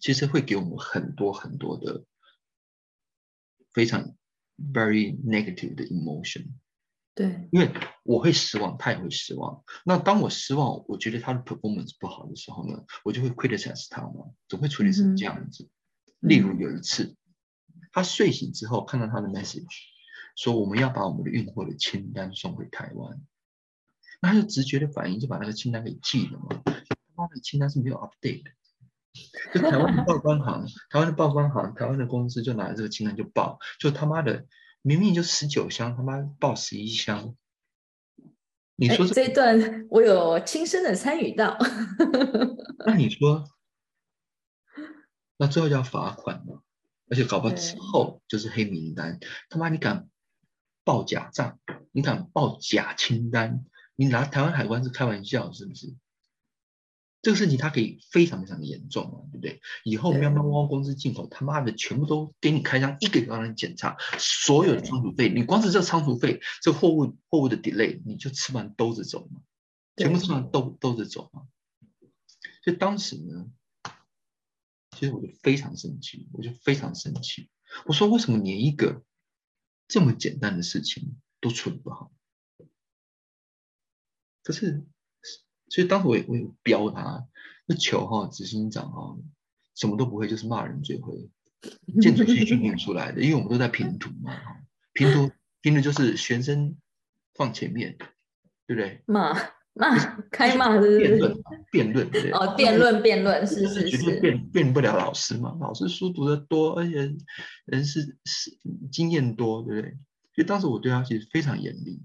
其实会给我们很多很多的非常。Very negative 的 emotion，
对，
因为我会失望，他也会失望。那当我失望，我觉得他的 performance 不好的时候呢，我就会 criticize 他嘛，总会处理成这样子。例如有一次，他睡醒之后看到他的 message，说我们要把我们的运货的清单送回台湾，那他就直觉的反应就把那个清单给寄了嘛。他妈的清单是没有 update 的。就台湾的报关行，台湾的报关行，台湾的公司就拿着这个清单就报，就他妈的明明就十九箱，他妈报十一箱。你说
这一段我有亲身的参与到。*laughs*
那你说，那最后要罚款吗？而且搞不好之后就是黑名单。他妈你敢报假账？你敢报假清单？你拿台湾海关是开玩笑是不是？这个事情它可以非常非常的严重啊，对不对？以后喵喵汪汪公司进口，他妈的全部都给你开箱，一个一个让你检查，所有的仓储费，你光是这仓储费，这货物货物的 delay，你就吃完兜着走嘛，全部吃完兜兜着走嘛。所以当时呢，其实我就非常生气，我就非常生气，我说为什么连一个这么简单的事情都处理不好？可是。所以当时我也我也飙他，那球哈执行长哈什么都不会，就是骂人最会，建筑系训练出来的，因为我们都在平图嘛，平图拼的就是学生放前面，对不对？
骂骂开骂是
辩论辩论对
哦辩论辩论是是是，
辩辩不了老师嘛，老师书读的多，而且人是是经验多，对不对？所以当时我对他其实非常严厉，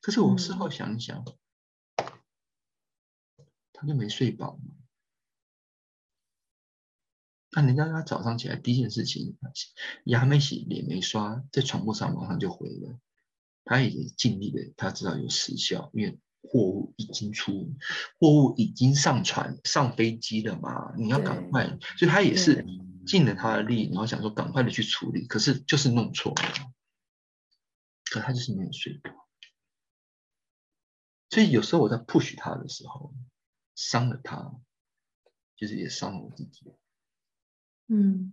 可是我事后想一想。他就没睡饱嘛？那人家他早上起来第一件事情，牙没洗，脸没刷，在床铺上马上就回了。他也尽力的，他知道有时效，因为货物已经出，货物已经上船上飞机了嘛，你要赶快，所以他也是尽了他的力，然后想说赶快的去处理，可是就是弄错了，可他就是没有睡饱。所以有时候我在 push 他的时候。伤了他，就是也伤了我自己，
嗯，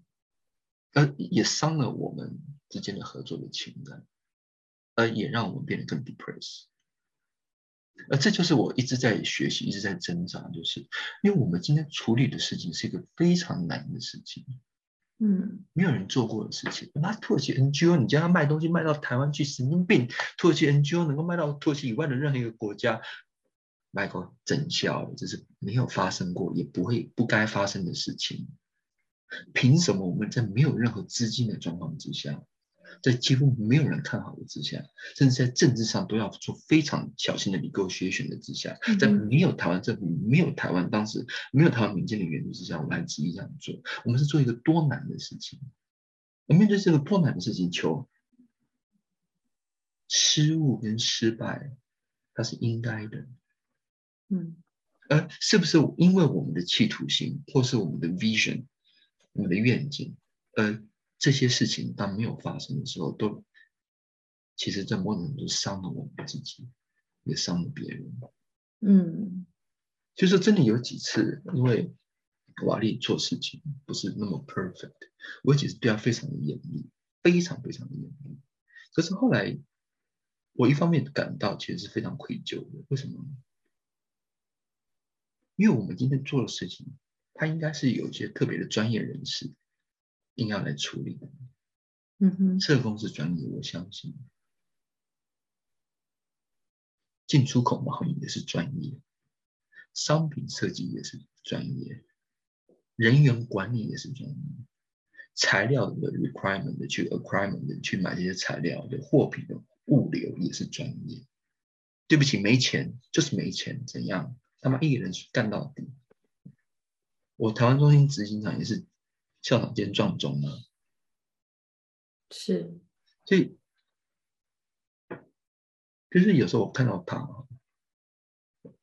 而也伤了我们之间的合作的情感，而也让我们变得更 depressed。而这就是我一直在学习，一直在挣扎，就是因为我们今天处理的事情是一个非常难的事情，
嗯，
没有人做过的事情。那土耳其 NGO，你叫他卖东西卖到台湾去，神经病！土耳其 NGO 能够卖到土耳其以外的任何一个国家？卖过整效，这是没有发生过，也不会不该发生的事情。凭什么我们在没有任何资金的状况之下，在几乎没有人看好的之下，甚至在政治上都要做非常小心的理构学选的之下，在没有台湾政府、没有台湾当时没有台湾民间的援助之下，我们还执意这样做？我们是做一个多难的事情？而面对这个多难的事情，求失误跟失败，它是应该的。
嗯，
呃，是不是因为我们的企图心，或是我们的 vision，我们的愿景，呃，这些事情当没有发生的时候，都其实在某种程度伤了我们自己，也伤了别人。
嗯，
就是真的有几次，因为瓦力做事情不是那么 perfect，我其实对他非常的严厉，非常非常的严厉。可是后来，我一方面感到其实是非常愧疚的，为什么？因为我们今天做的事情，它应该是有一些特别的专业人士应要来处理的。
嗯哼，
社工是专业，我相信。进出口贸易也是专业，商品设计也是专业，人员管理也是专业。材料的 requirement 的去 acquirement 的去买这些材料的货品的物流也是专业。对不起，没钱就是没钱，怎样？他妈一个人干到底。我台湾中心执行长也是校长兼撞钟啊。
是，
所以就是有时候我看到他，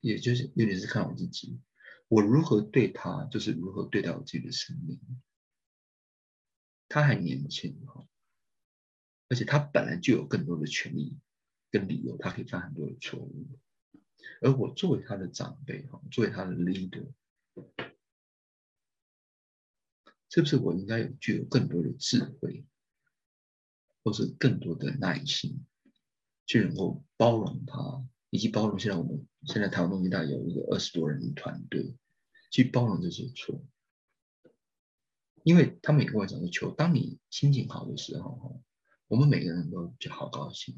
也就是有点是看我自己，我如何对他，就是如何对待我自己的生命。他还年轻哈，而且他本来就有更多的权利跟理由，他可以犯很多的错误。而我作为他的长辈哈，作为他的 leader，是不是我应该有具有更多的智慧，或是更多的耐心，去能够包容他，以及包容现在我们现在台湾东西大有一个二十多人的团队，去包容这些错。因为他们也跟我讲说，求当你心情好的时候，我们每个人都就好高兴；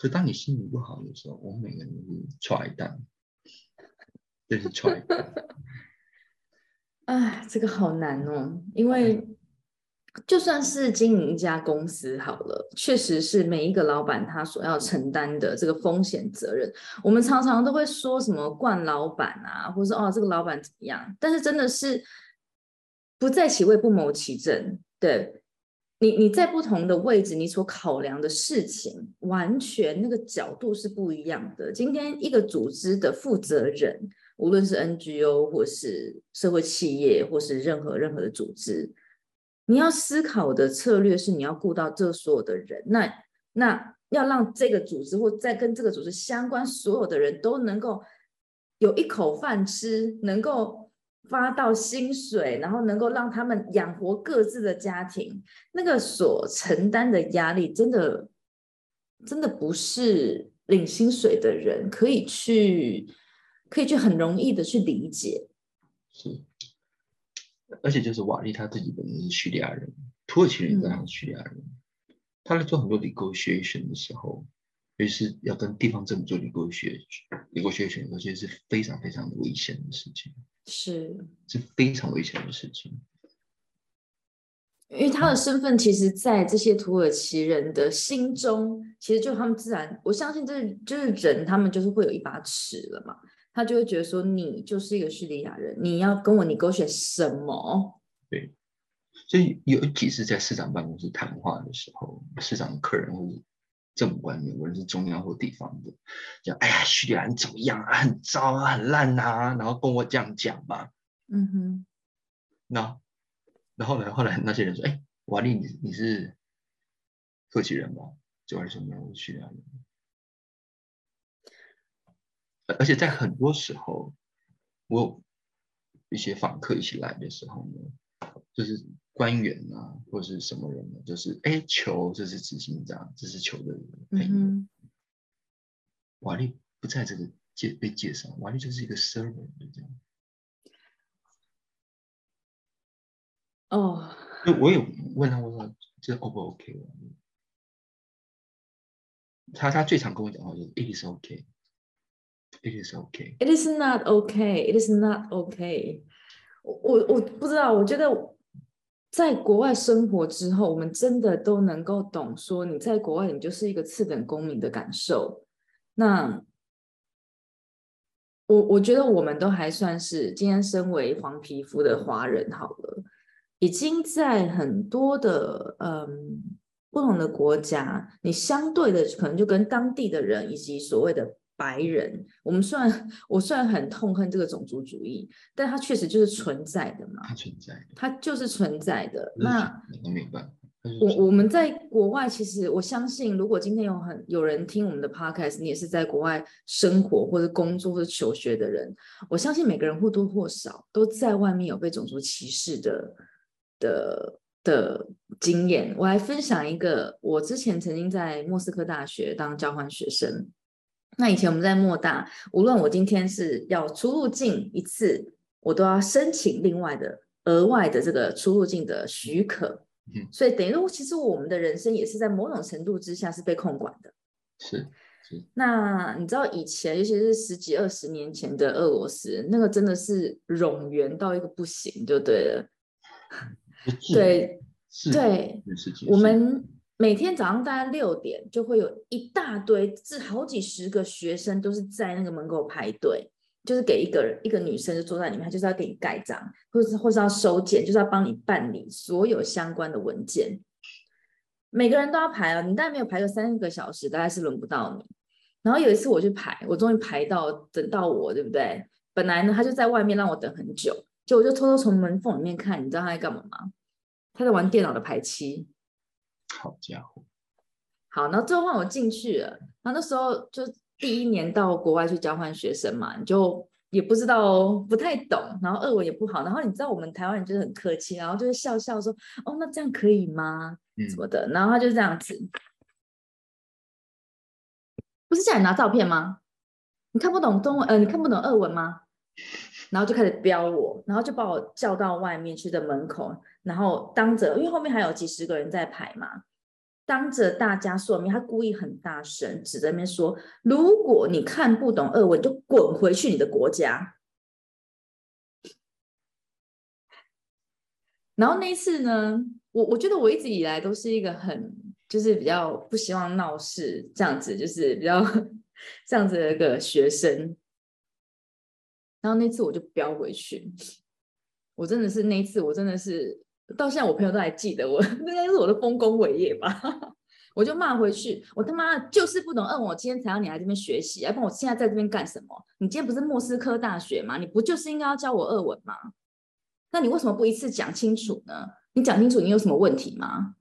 可当你心情不好的时候，我们每个人都是踹蛋，这是踹蛋。*laughs*
哎，这个好难哦，因为就算是经营一家公司好了，确实是每一个老板他所要承担的这个风险责任。我们常常都会说什么惯老板啊，或者说哦这个老板怎么样，但是真的是。不在其位不谋其政，对你，你在不同的位置，你所考量的事情，完全那个角度是不一样的。今天一个组织的负责人，无论是 NGO 或是社会企业，或是任何任何的组织，你要思考的策略是你要顾到这所有的人，那那要让这个组织或在跟这个组织相关所有的人都能够有一口饭吃，能够。发到薪水，然后能够让他们养活各自的家庭，那个所承担的压力，真的，真的不是领薪水的人可以去，可以去很容易的去理解。
是，而且就是瓦利他自己本身是叙利亚人，土耳其人跟他是叙利亚人，他在做很多 negotiation 的时候。就是要跟地方政府做理国学、理国学选择，其实是非常非常危险的事情，
是
是非常危险的事情。
因为他的身份，其实，在这些土耳其人的心中，其实就他们自然，我相信，这就是人，他们就是会有一把尺了嘛。他就会觉得说，你就是一个叙利亚人，你要跟我，你勾选什么？
对，所以有几次在市长办公室谈话的时候，市长的客人或者。政府官员，无论是中央或地方的，讲哎呀，叙利亚人怎么样啊？很糟啊，很烂啊，然后跟我这样讲吧。
嗯哼。
那，然后呢？后来那些人说：“哎，瓦利，你你是客气人吗？”就还是没有叙利亚人。而且在很多时候，我一些访客一起来的时候呢，就是。官员啊，或是什么人呢？就是哎，球这是执行长，这是球的人。嗯。瓦力不在这个介被介绍，瓦力就是一个 server，就这样。
哦，
我有问他，我说这 O 不 OK？他他最常跟我讲话就是 It is OK。It is OK。
It is not OK。It is not OK。我我我不知道，我觉得。在国外生活之后，我们真的都能够懂说，你在国外，你就是一个次等公民的感受。那我我觉得我们都还算是今天身为黄皮肤的华人好了，已经在很多的嗯不同的国家，你相对的可能就跟当地的人以及所谓的。白人，我们虽然我虽然很痛恨这个种族主义，但它确实就是存在的嘛。
它存在的，
它就是存在的。那
我明白。
我我们在国外，其实我相信，如果今天有很有人听我们的 podcast，你也是在国外生活或者工作或者求学的人，我相信每个人或多或少都在外面有被种族歧视的的的经验。我来分享一个，我之前曾经在莫斯科大学当交换学生。那以前我们在莫大，无论我今天是要出入境一次，我都要申请另外的额外的这个出入境的许可。嗯，所以等于说，其实我们的人生也是在某种程度之下是被控管的。
是是。
那你知道以前，尤其是十几二十年前的俄罗斯，那个真的是冗员到一个不行，就对了。对对，我们每天早上大概六点就会有一大堆，至好几十个学生都是在那个门口排队，就是给一个一个女生就坐在里面，她就是要给你盖章，或是或是要收件，就是要帮你办理所有相关的文件。每个人都要排啊，你大概没有排个三个小时，大概是轮不到你。然后有一次我去排，我终于排到等到我，对不对？本来呢，他就在外面让我等很久，就我就偷偷从门缝里面看，你知道他在干嘛吗？他在玩电脑的排期。
好家伙！
好，然后最后换我进去了。然后那时候就第一年到国外去交换学生嘛，你就也不知道，不太懂，然后俄文也不好。然后你知道我们台湾人就是很客气，然后就是笑笑说：“哦，那这样可以吗？”什么的，然后他就这样子，不是叫你拿照片吗？你看不懂中文，呃，你看不懂俄文吗？然后就开始飙我，然后就把我叫到外面去的门口，然后当着，因为后面还有几十个人在排嘛，当着大家说明，他故意很大声指着那边说：“如果你看不懂俄文，就滚回去你的国家。”然后那一次呢？我我觉得我一直以来都是一个很就是比较不希望闹事这样子，就是比较 *laughs* 这样子的一个学生。然后那次我就飙回去，我真的是那一次我真的是到现在我朋友都还记得我，*laughs* 那应该是我的丰功伟业吧。*laughs* 我就骂回去，我他妈就是不懂嗯，我今天才让你来这边学习，要不然我现在在这边干什么？你今天不是莫斯科大学吗？你不就是应该要教我俄文吗？那你为什么不一次讲清楚呢？你讲清楚，你有什么问题吗？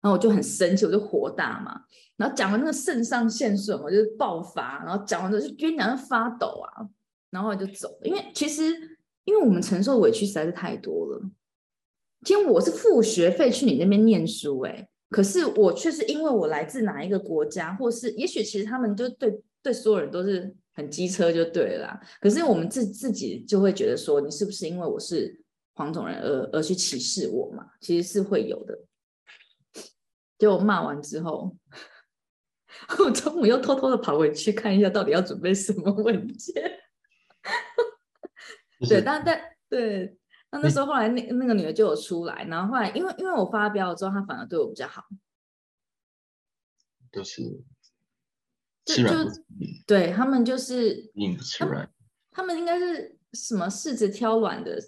然后我就很生气，我就火大嘛。然后讲完那个肾上腺素，我就爆发。然后讲完之后就冤娘发抖啊。然后我就走了，因为其实因为我们承受委屈实在是太多了。今天我是付学费去你那边念书，哎，可是我却是因为我来自哪一个国家，或是也许其实他们就对对所有人都是很机车就对了。可是我们自自己就会觉得说，你是不是因为我是？黄种人而而去歧视我嘛，其实是会有的。就骂完之后，*laughs* 我中午又偷偷的跑回去看一下，到底要准备什么文件。*laughs* 对，但但对，那那时候后来那那个女的就有出来，然后后来因为因为我发飙了之后，她反而对我比较好。
就是，
就就对他们就是
硬吃软，
他们应该是什么柿子挑软的。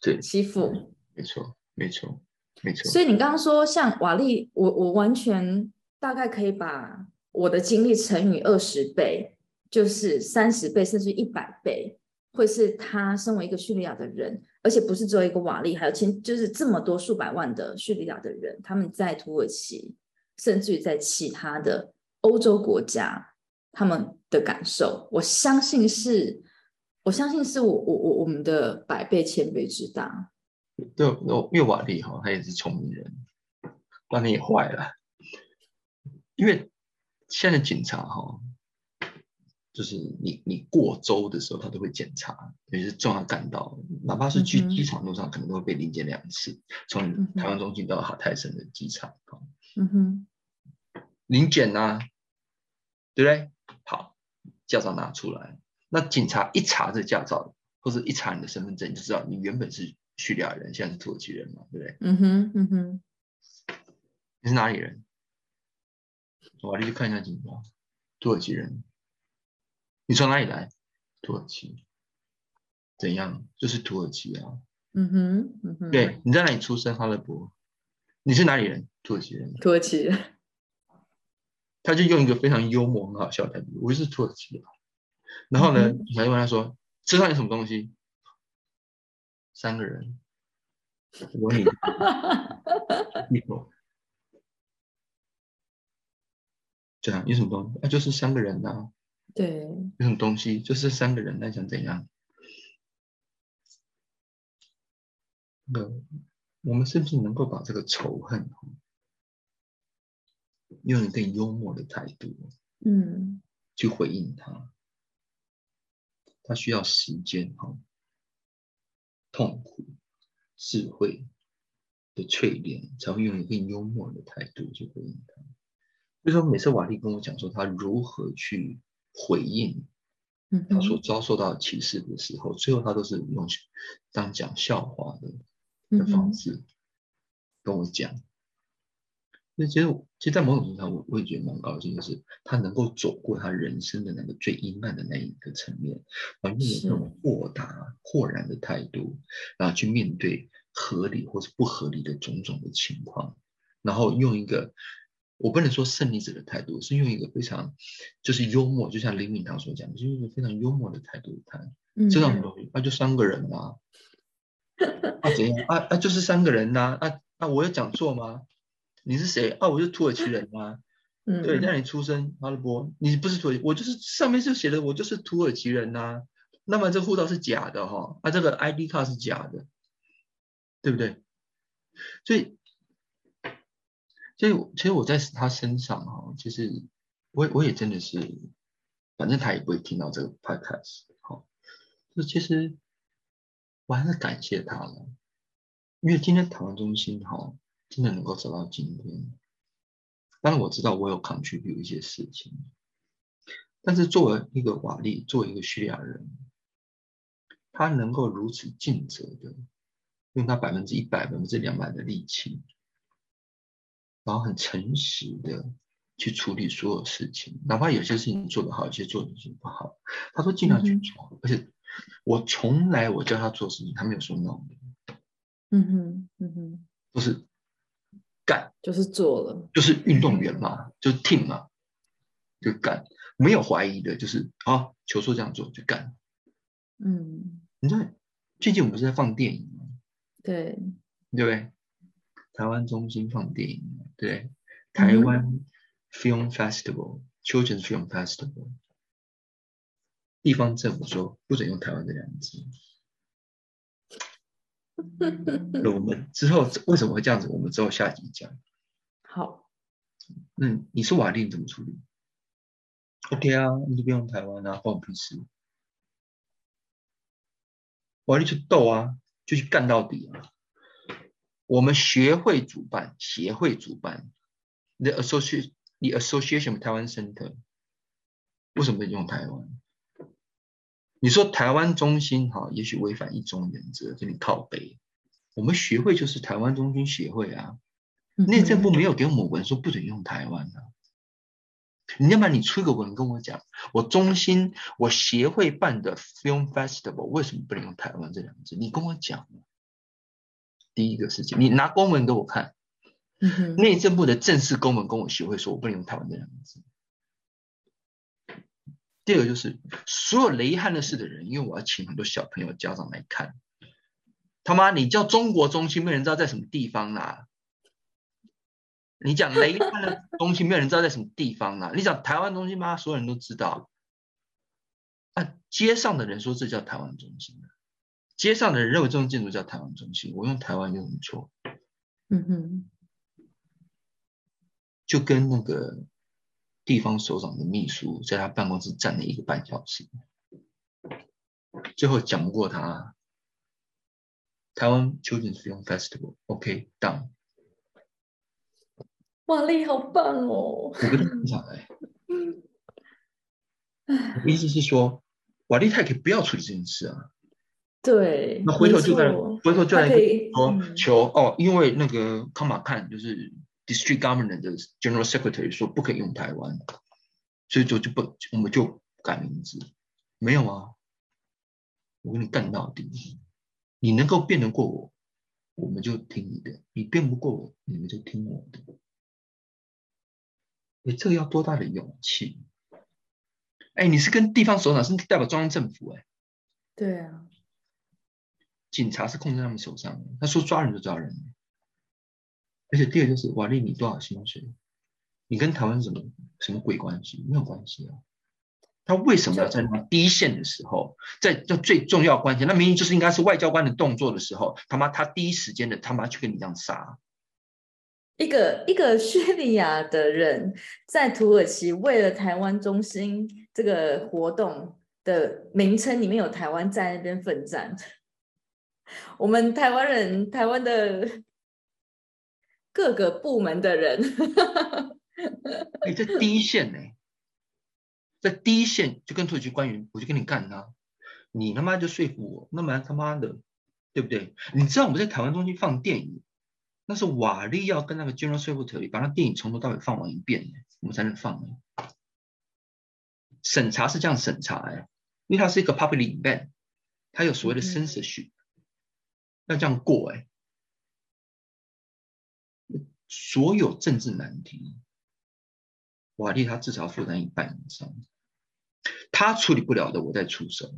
对，
欺负，
没错，没错，没错。
所以你刚刚说像瓦力，我我完全大概可以把我的经历乘以二十倍，就是三十倍，甚至一百倍，会是他身为一个叙利亚的人，而且不是只有一个瓦力，还有千，就是这么多数百万的叙利亚的人，他们在土耳其，甚至于在其他的欧洲国家，他们的感受，我相信是。我相信是我我我我们的百倍千倍之大。
对，那岳瓦利哈，他也是聪明人，那你也坏了。因为现在警察哈，就是你你过州的时候，他都会检查，尤其是重要干道，哪怕是去机场路上，可能都会被临检两次。从台湾中心到哈泰省的机场，
嗯哼，
临检呐，对不对？好，驾照拿出来。那警察一查这驾照，或者一查你的身份证，就知道你原本是叙利亚人，现在是土耳其人嘛，对不对？
嗯哼，嗯哼。
你是哪里人？我你去看一下警察，土耳其人。你从哪里来？土耳其。怎样？就是土耳其
啊。嗯哼，嗯哼。
对，你在哪里出生？哈勒伯。你是哪里人？土耳其人。
土耳其。
他就用一个非常幽默、很好笑的态度，我是土耳其的。然后呢，警察就问他说：“车上有什么东西？”三个人，我你 *laughs* 一口，这样有什么东西？啊，就是三个人呐。
对。
有什么东西？就是三个人，在想怎样？那我们是不是能够把这个仇恨，用一更幽默的态度，
嗯，
去回应他？他需要时间哈，痛苦、智慧的淬炼，才会用一个幽默的态度去回应他。所以说，每次瓦利跟我讲说他如何去回应他所遭受到歧视的时候，最后他都是用当讲笑话的的方式跟我讲。那其实，其实，在某种程度上，我我也觉得蛮高兴，就是他能够走过他人生的那个最阴暗的那一个层面，然后用那种豁达、豁然的态度，然后去面对合理或是不合理的种种的情况，然后用一个我不能说胜利者的态度，是用一个非常就是幽默，就像林敏堂所讲，就是一个非常幽默的态度谈，这样容易，那就三个人呐，啊怎样啊啊就是三个人呐，啊啊我有讲错吗？你是谁啊？我是土耳其人啊。*laughs* 嗯，对，那你出生阿拉伯，你不是土耳其，我就是上面就写的我就是土耳其人呐。那么这护照是假的哈，啊，这个 ID 卡是假的，对不对？所以，所以其实我在他身上哈，其实我我也真的是，反正他也不会听到这个 podcast 哈。就其实我还是感谢他了，因为今天台湾中心哈。真的能够走到今天，当然我知道我有 contribute 一些事情，但是作为一个瓦利，作为一个叙利亚人，他能够如此尽责的用他百分之一百、百分之两百的力气，然后很诚实的去处理所有事情，哪怕有些事情做得好，有些做的是不好，他都尽量去做。而且我从来我叫他做事情，他没有说 no
的。嗯哼，嗯哼，
不是。干
就是做了，
就是运动员嘛，就是 team 嘛，就干，没有怀疑的，就是啊，求说这样做就干。
嗯，
你知道最近我们不是在放电影吗？
对，
对不对？台湾中心放电影，对，台湾 Film Festival，Children's Film Festival，地方政府说不准用台湾这两个字。那我们之后为什么会这样子？我们之后下集讲。
好，
嗯，你是瓦力怎么处理？OK 啊，你就不用台湾啊，关我屁事。瓦力就斗啊，就去干到底啊。我们学会主办，协会主办，the association，the association of Taiwan Center，为什么不用台湾？你说台湾中心哈，也许违反一中原则，给你靠背。我们学会就是台湾中心协会啊，内政部没有给我们文说不准用台湾啊。你要不然你出一个文跟我讲，我中心我协会办的 film festival 为什么不能用台湾这两个字？你跟我讲。第一个事情，你拿公文给我看，内政部的正式公文跟我学会说，我不能用台湾这两个字。第二个就是所有雷汉的事的人，因为我要请很多小朋友家长来看，他妈你叫中国中心，没人知道在什么地方啦。你讲雷汉的东西，没有人知道在什么地方啦。你讲台湾中心吗？所有人都知道。啊，街上的人说这叫台湾中心街上的人认为这种建筑叫台湾中心，我用台湾有什么错？
嗯哼，
就跟那个。地方首长的秘书在他办公室站了一个半小时，最后讲不过他。台湾 Children's Film Festival，OK，done。
瓦力好棒
哦！我跟你分享哎，*laughs* 意思是说，瓦力太可以不要处理这件事啊。
对，
那回头就在回头就在说求哦，因为那个康马看就是。District Governor 的 General Secretary 说不可以用台湾，所以就就不我们就改名字，没有啊，我跟你干到底，你能够辩得过我，我们就听你的；你辩不过我，你们就听我的。哎，这个要多大的勇气？哎，你是跟地方首长，是代表中央政府，哎，
对啊，
警察是控制他们手上的，他说抓人就抓人。而且第二就是，瓦利你多少薪水？你跟台湾什么什么鬼关系？没有关系啊。他为什么要在那第一线的时候，在这最重要关键，那明明就是应该是外交官的动作的时候，他妈他第一时间的他妈去跟你这样杀？
一个一个叙利亚的人在土耳其为了台湾中心这个活动的名称里面有台湾在那边奋战，我们台湾人台湾的。各个部门的人，*laughs*
你在第一线呢，在第一线就跟土耳其官员，我就跟你干他，你他妈就说服我，那么他妈的，对不对？你知道我们在台湾中心放电影，那是瓦力要跟那个 General Secretary 把那电影从头到尾放完一遍，我们才能放。审查是这样审查哎，因为它是一个 public event，它有所谓的 censorship，要这样过哎。所有政治难题，瓦力他至少负担一半以上，他处理不了的，我在出手。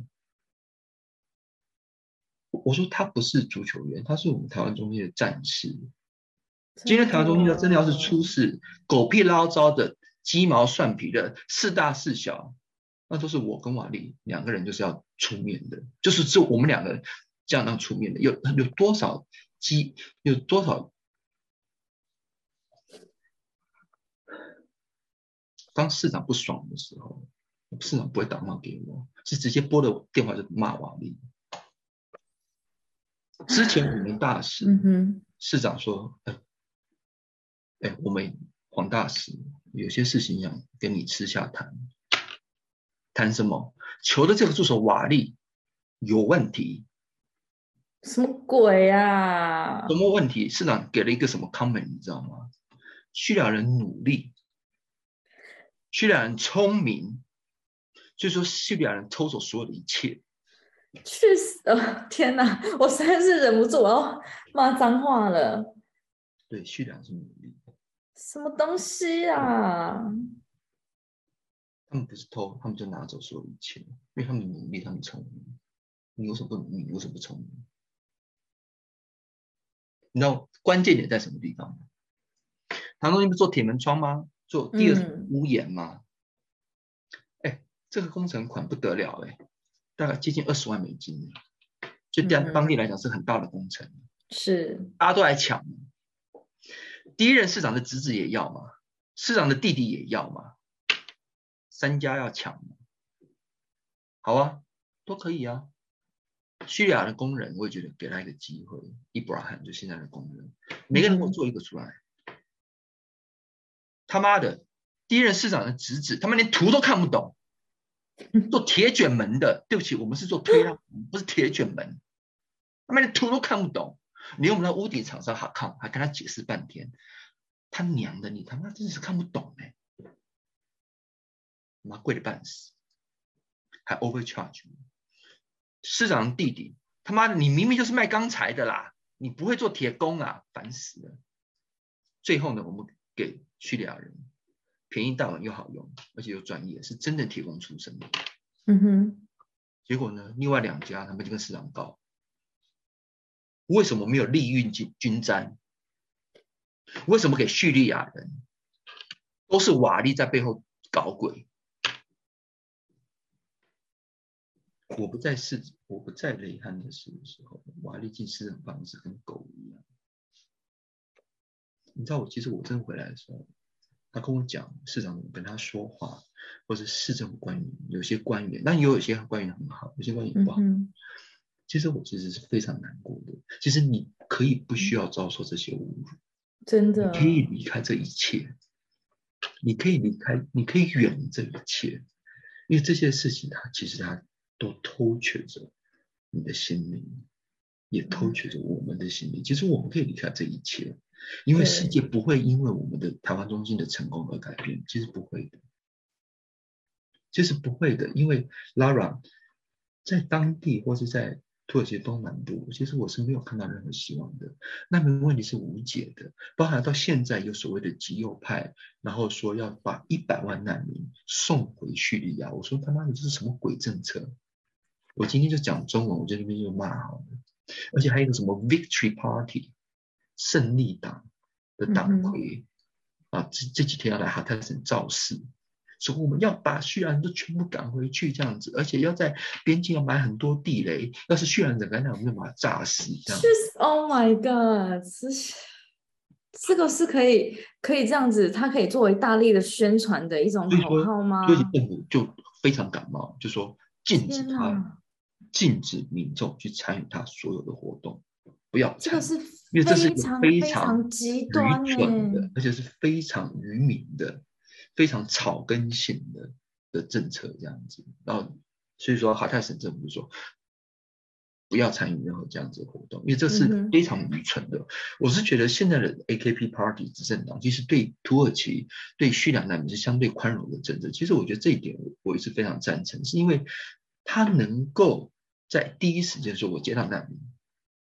我说他不是足球员，他是我们台湾中心的战士。今天台湾中心要真的要是出事，狗屁捞糟的、鸡毛蒜皮的四大四小，那都是我跟瓦力两个人就是要出面的，就是就我们两个这样样出面的。有有多少鸡？有多少？当市长不爽的时候，市长不会打电话给我，是直接拨的电话就骂瓦力。之前我们大使，市长说：“哎，哎，我们黄大使有些事情想跟你私下谈，谈什么？求的这个助手瓦力有问题，
什么鬼啊？
什么问题？市长给了一个什么 comment，你知道吗？叙利亚人努力，叙利亚人聪明，所以说叙利亚人偷走所有的一切。”
去死！天哪，我实在是忍不住，我要骂脏话了。
对，叙利亚是努力。
什么东西啊？
他们不是偷，他们就拿走所有一切，因为他们努力，他们聪明。你有什么不努力？你为什么不聪明？你知道关键点在什么地方吗？唐东，你不做铁门窗吗？做第二屋檐吗？哎，这个工程款不得了哎。大概接近二十万美金，就当当地来讲是很大的工程，
是
大家都来抢。第一任市长的侄子也要嘛，市长的弟弟也要嘛，三家要抢嘛，好啊，都可以啊。叙利亚的工人，我也觉得给他一个机会，伊布拉罕就现在的工人，每个人给我做一个出来。他妈的，第一任市长的侄子，他们连图都看不懂。*laughs* 做铁卷门的，对不起，我们是做推拉，不是铁卷门。他们连图都看不懂，连我们的屋顶厂商还看，还跟他解释半天。他娘的，你他妈真是看不懂哎！妈贵的半死，还 overcharge。市长弟弟，他妈的，你明明就是卖钢材的啦，你不会做铁工啊，烦死了。最后呢，我们给叙利亚人。便宜大碗又好用，而且又专业，是真的铁工出身的。
嗯哼。
结果呢，另外两家他们就跟市长告，为什么没有利运军军瞻？为什么给叙利亚人？都是瓦力在背后搞鬼。我不在市，我不在雷汉的时时候，瓦利进市长办公室跟狗一样。你知道我，其实我真回来的时候。他跟我讲，市长跟他说话，或者市政府官员，有些官员，但也有一些官员很好，有些官员不好。其实我其实是非常难过的。其实你可以不需要遭受这些侮辱，
真的，你
可以离开这一切，你可以离开，你可以远离这一切，因为这些事情，它其实它都偷取着你的心灵，也偷取着我们的心灵。其实我们可以离开这一切。因为世界不会因为我们的台湾中心的成功而改变，其实不会的，其实不会的。因为 Lara 在当地或是在土耳其东南部，其实我是没有看到任何希望的。难民问题是无解的，包含到现在有所谓的极右派，然后说要把一百万难民送回叙利亚。我说他妈的这是什么鬼政策？我今天就讲中文，我在那边就骂好了。而且还有一个什么 Victory Party。胜利党的党魁啊，这这几天要来哈特森造势，说我们要把叙利亚人都全部赶回去这样子，而且要在边境要埋很多地雷，要是叙利亚人敢来，我们就把他炸死这样。
Oh my god！这这个是可以可以这样子，它可以作为大力的宣传的一种口号吗？
所以政府就非常感冒，就说禁止他，禁止民众去参与他所有的活动。不要，
这个是
因为这是一个
非
常
极端
的，而且是非常愚民的、非常草根性的的政策这样子。然后，所以说哈泰省政府就说，不要参与任何这样子的活动，因为这是非常愚蠢的。我是觉得现在的 AKP Party 执政党其实对土耳其、对叙利亚难民是相对宽容的政策。其实我觉得这一点我我也是非常赞成，是因为他能够在第一时间说“我接纳难民”，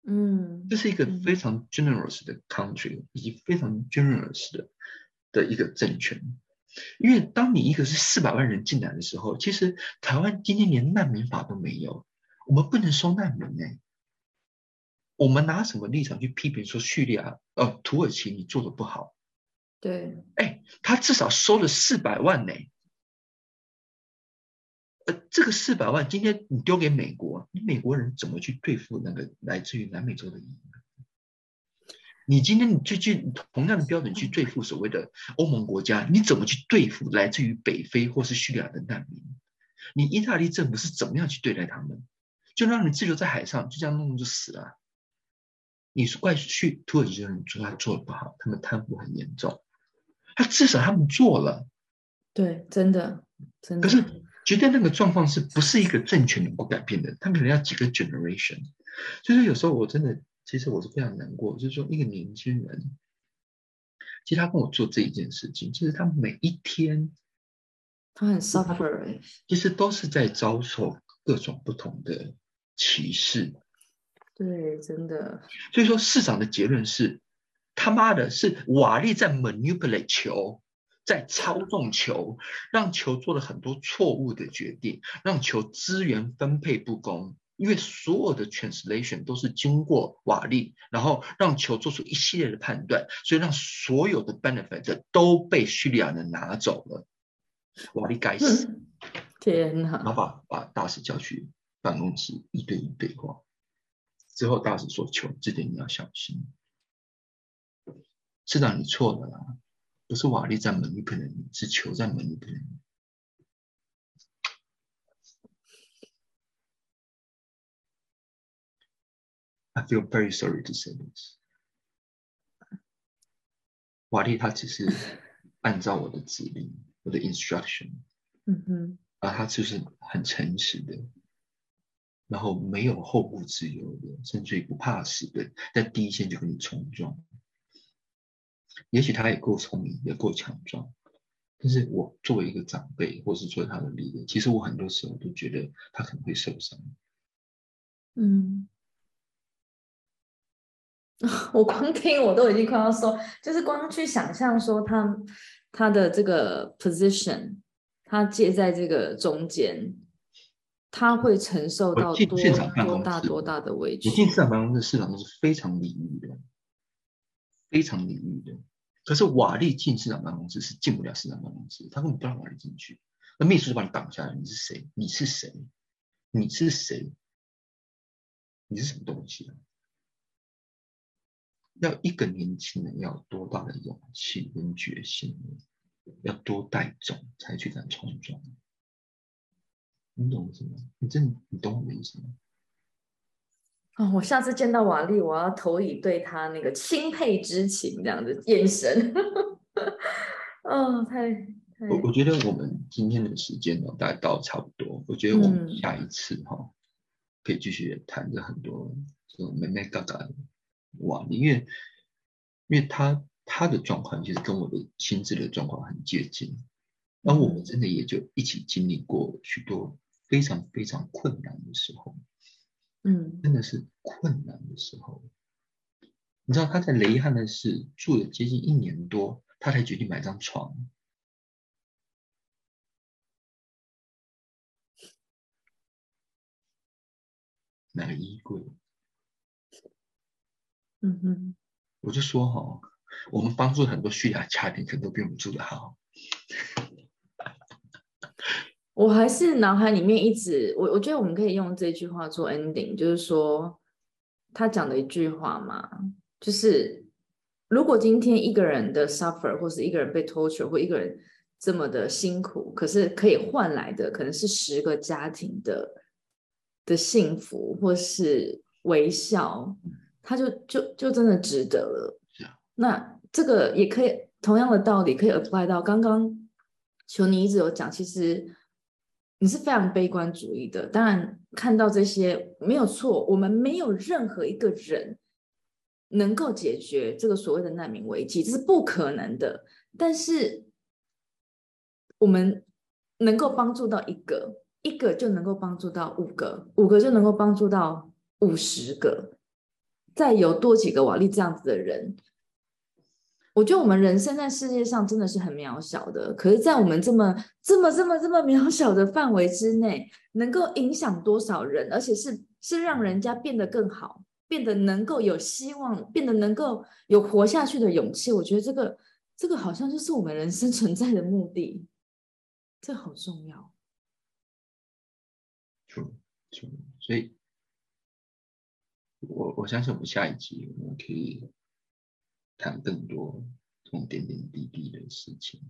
嗯，
这是一个非常 generous 的 country，以及非常 generous 的的一个政权。因为当你一个是四百万人进来的时候，其实台湾今天连难民法都没有。我们不能收难民呢，我们拿什么立场去批评说叙利亚、呃土耳其你做的不好？
对，
哎，他至少收了四百万呢，呃，这个四百万今天你丢给美国，你美国人怎么去对付那个来自于南美洲的移民？你今天你就去同样的标准去对付所谓的欧盟国家，你怎么去对付来自于北非或是叙利亚的难民？你意大利政府是怎么样去对待他们？就让你滞留在海上，就这样弄就死了。你是怪去土耳其人说他做的不好，他们贪腐很严重。他至少他们做了，
对，真的，真
的。可是绝对那个状况是不是一个政权能够改变的？他们可能要几个 generation。所以说有时候我真的，其实我是非常难过，就是说一个年轻人，其实他跟我做这一件事情，就是他每一天，
他很 suffer，
其实都是在遭受各种不同的。歧视，
对，真的。
所以说，市长的结论是，他妈的是瓦力在 manipulate 球，在操纵球，让球做了很多错误的决定，让球资源分配不公。因为所有的 translation 都是经过瓦力，然后让球做出一系列的判断，所以让所有的 benefit 都被叙利亚人拿走了。瓦力该死！
天哪！
然后把把大使叫去。办公室一对一对话之后，大使说：“球这点你要小心，市长你错了啦，不是瓦力在门里骗你，是球在门里骗你。” I feel very sorry to say this。瓦力他只是 *laughs* 按照我的指令，我的 instruction，
嗯哼，
而他就是很诚实的。然后没有后顾之忧的，甚至于不怕死的，在第一线就跟你冲撞。也许他也够聪明，也够强壮，但是我作为一个长辈，或是作为他的力量，其实我很多时候都觉得他可能会受伤。
嗯，*laughs* 我光听我都已经快要说，就是光去想象说他他的这个 position，他介在这个中间。他会承受到多多大多大的委屈？
我进市场办公室，市场都是非常礼遇的，非常礼遇的。可是瓦力进市场办公室是进不了市场办公室，他根本不让瓦力进去。那秘书就把你挡下来，你是谁？你是谁？你是谁？你是什么东西啊？要一个年轻人要多大的勇气跟决心？要多带种才去敢冲撞？你懂我什么？你真你懂我意思吗？
啊！我下次见到瓦力，我要投以对他那个钦佩之情，这样的眼神。*laughs* 哦，太
我我觉得我们今天的时间呢，大概到差不多。我觉得我们下一次哈，可以继续谈着很多这种美美嘎嘎的瓦力，因为因为他他的状况其实跟我的心智的状况很接近，而我们真的也就一起经历过许多。非常非常困难的时候，
嗯，
真的是困难的时候。你知道他在雷汉的市住了接近一年多，他才决定买张床，买个衣柜。
嗯哼，
我就说哈，我们帮助很多叙利亚家庭，可能都比我们住的好。
我还是脑海里面一直，我我觉得我们可以用这句话做 ending，就是说他讲的一句话嘛，就是如果今天一个人的 suffer 或是一个人被 torture 或一个人这么的辛苦，可是可以换来的可能是十个家庭的的幸福或是微笑，他就就就真的值得了。那这个也可以同样的道理可以 apply 到刚刚求你一直有讲，其实。你是非常悲观主义的。当然，看到这些没有错，我们没有任何一个人能够解决这个所谓的难民危机，这是不可能的。但是，我们能够帮助到一个，一个就能够帮助到五个，五个就能够帮助到五十个，再有多几个瓦力这样子的人。我觉得我们人生在世界上真的是很渺小的，可是，在我们这么、这么、这么、这么渺小的范围之内，能够影响多少人，而且是是让人家变得更好，变得能够有希望，变得能够有活下去的勇气。我觉得这个、这个好像就是我们人生 *laughs* 存在的目的，这好重要。
所以，我我相信我们下一集我们可以。谈更多这种点点滴滴的事情，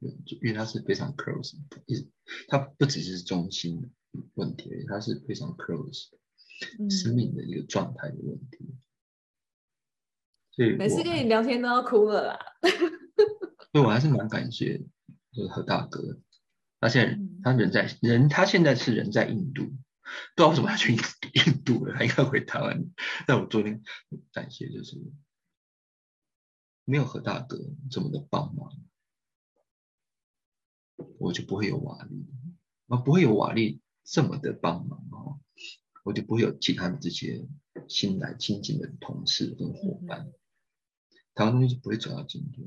因为它是非常 close，一它不只是中心问题，它是非常 close 生命的一个状态的问题。所以
每次跟你聊天都要哭了啦。
所以我还是蛮感谢，就是何大哥，他现在他人在人，他现在是人在印度，不知道为什么他去印度了，他应该回台湾。但我昨天感谢就是。没有何大哥这么的帮忙，我就不会有瓦力，啊，不会有瓦力这么的帮忙哦，我就不会有其他的这些新来亲近的同事跟伙伴，台湾东西就不会走到今天。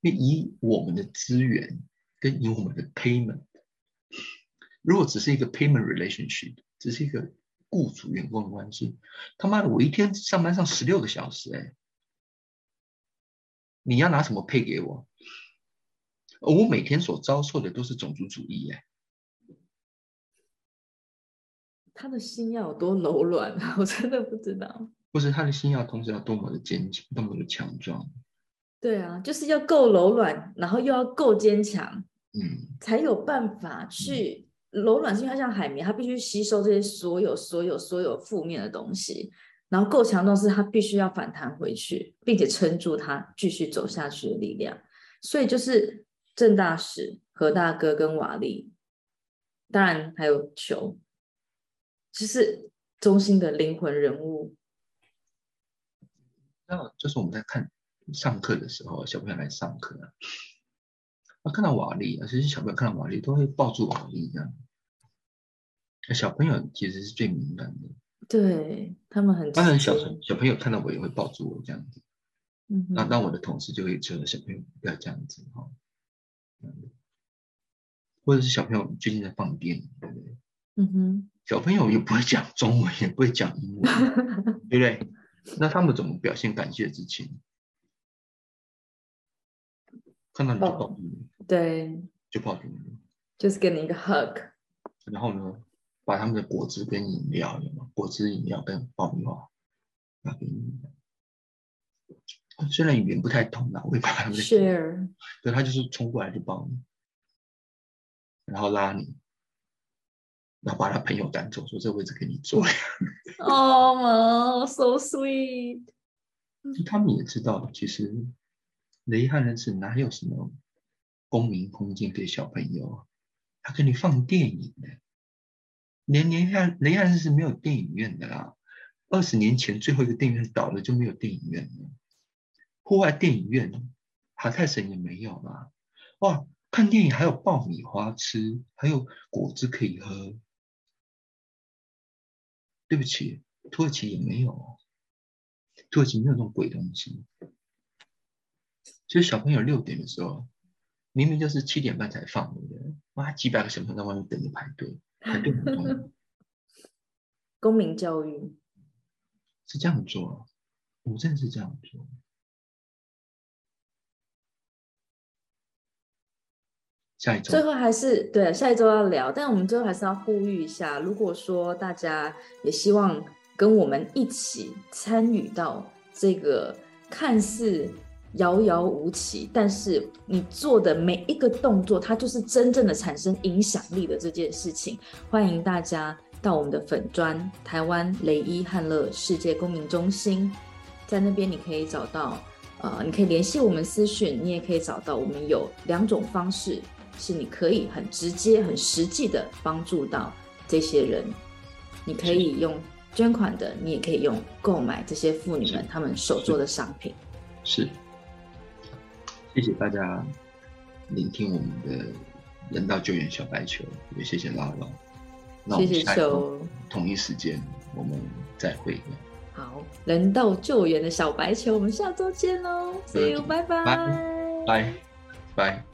因为以我们的资源跟以我们的 payment，如果只是一个 payment relationship，只是一个雇主员工的关系，他妈的，我一天上班上十六个小时，哎。你要拿什么配给我？我每天所遭受的都是种族主义耶。
他的心要有多柔软啊！*laughs* 我真的不知道。
不是他的心要同时要多么的坚强，多么的强壮。
对啊，就是要够柔软，然后又要够坚强，
嗯，
才有办法去柔软。是因为它像海绵，它必须吸收这些所有、所有、所有负面的东西。然后够强壮是他必须要反弹回去，并且撑住他继续走下去的力量。所以就是郑大使、何大哥跟瓦力，当然还有球，就是中心的灵魂人物。
那就是我们在看上课的时候，小朋友来上课啊，他看到瓦力啊，其实小朋友看到瓦力都会抱住瓦力这样。小朋友其实是最敏感的。
对他们很
当然，小小朋友看到我也会抱住我这样子。
嗯，
那那我的同事就会说小朋友不要这样子哈。或者是小朋友最近在放电影，对不对？
嗯哼。
小朋友又不会讲中文，也不会讲英文，*laughs* 对不对？那他们怎么表现感谢之情？看到你就抱住你，
对，
就抱住你，
就是给你一个 hug。
然后呢？把他们的果汁跟饮料，有吗果汁、饮料跟爆米花拿给你。虽然语言不太通啊，我也把他们
share。
对他就是冲过来就抱你，然后拉你，然后把他朋友赶走，说这位置给你坐。*laughs*
哦，so sweet。
他们也知道，其实雷汉人是哪有什么公民空间给小朋友，他给你放电影的。连连汉雷汉是没有电影院的啦，二十年前最后一个电影院倒了就没有电影院了，户外电影院，哈泰省也没有啦。哇，看电影还有爆米花吃，还有果汁可以喝。对不起，土耳其也没有，土耳其没有那种鬼东西。其实小朋友六点的时候，明明就是七点半才放的，哇，几百个小朋友在外面等着排队。*laughs*
公民教育
是这样做，我真的是这样做。下一周
最后还是对下一周要聊，但我们最后还是要呼吁一下，如果说大家也希望跟我们一起参与到这个看似。遥遥无期，但是你做的每一个动作，它就是真正的产生影响力的这件事情。欢迎大家到我们的粉砖台湾雷伊汉乐世界公民中心，在那边你可以找到，呃，你可以联系我们私讯，你也可以找到我们有两种方式是你可以很直接、很实际的帮助到这些人。你可以用捐款的，你也可以用购买这些妇女们她们手做的商品。
是，谢谢大家聆听我们的人道救援小白球，也谢谢拉拉。
谢谢球。
同一时间我们再会。
好，人道救援的小白球，我们下周见喽！See you，拜拜，
拜拜。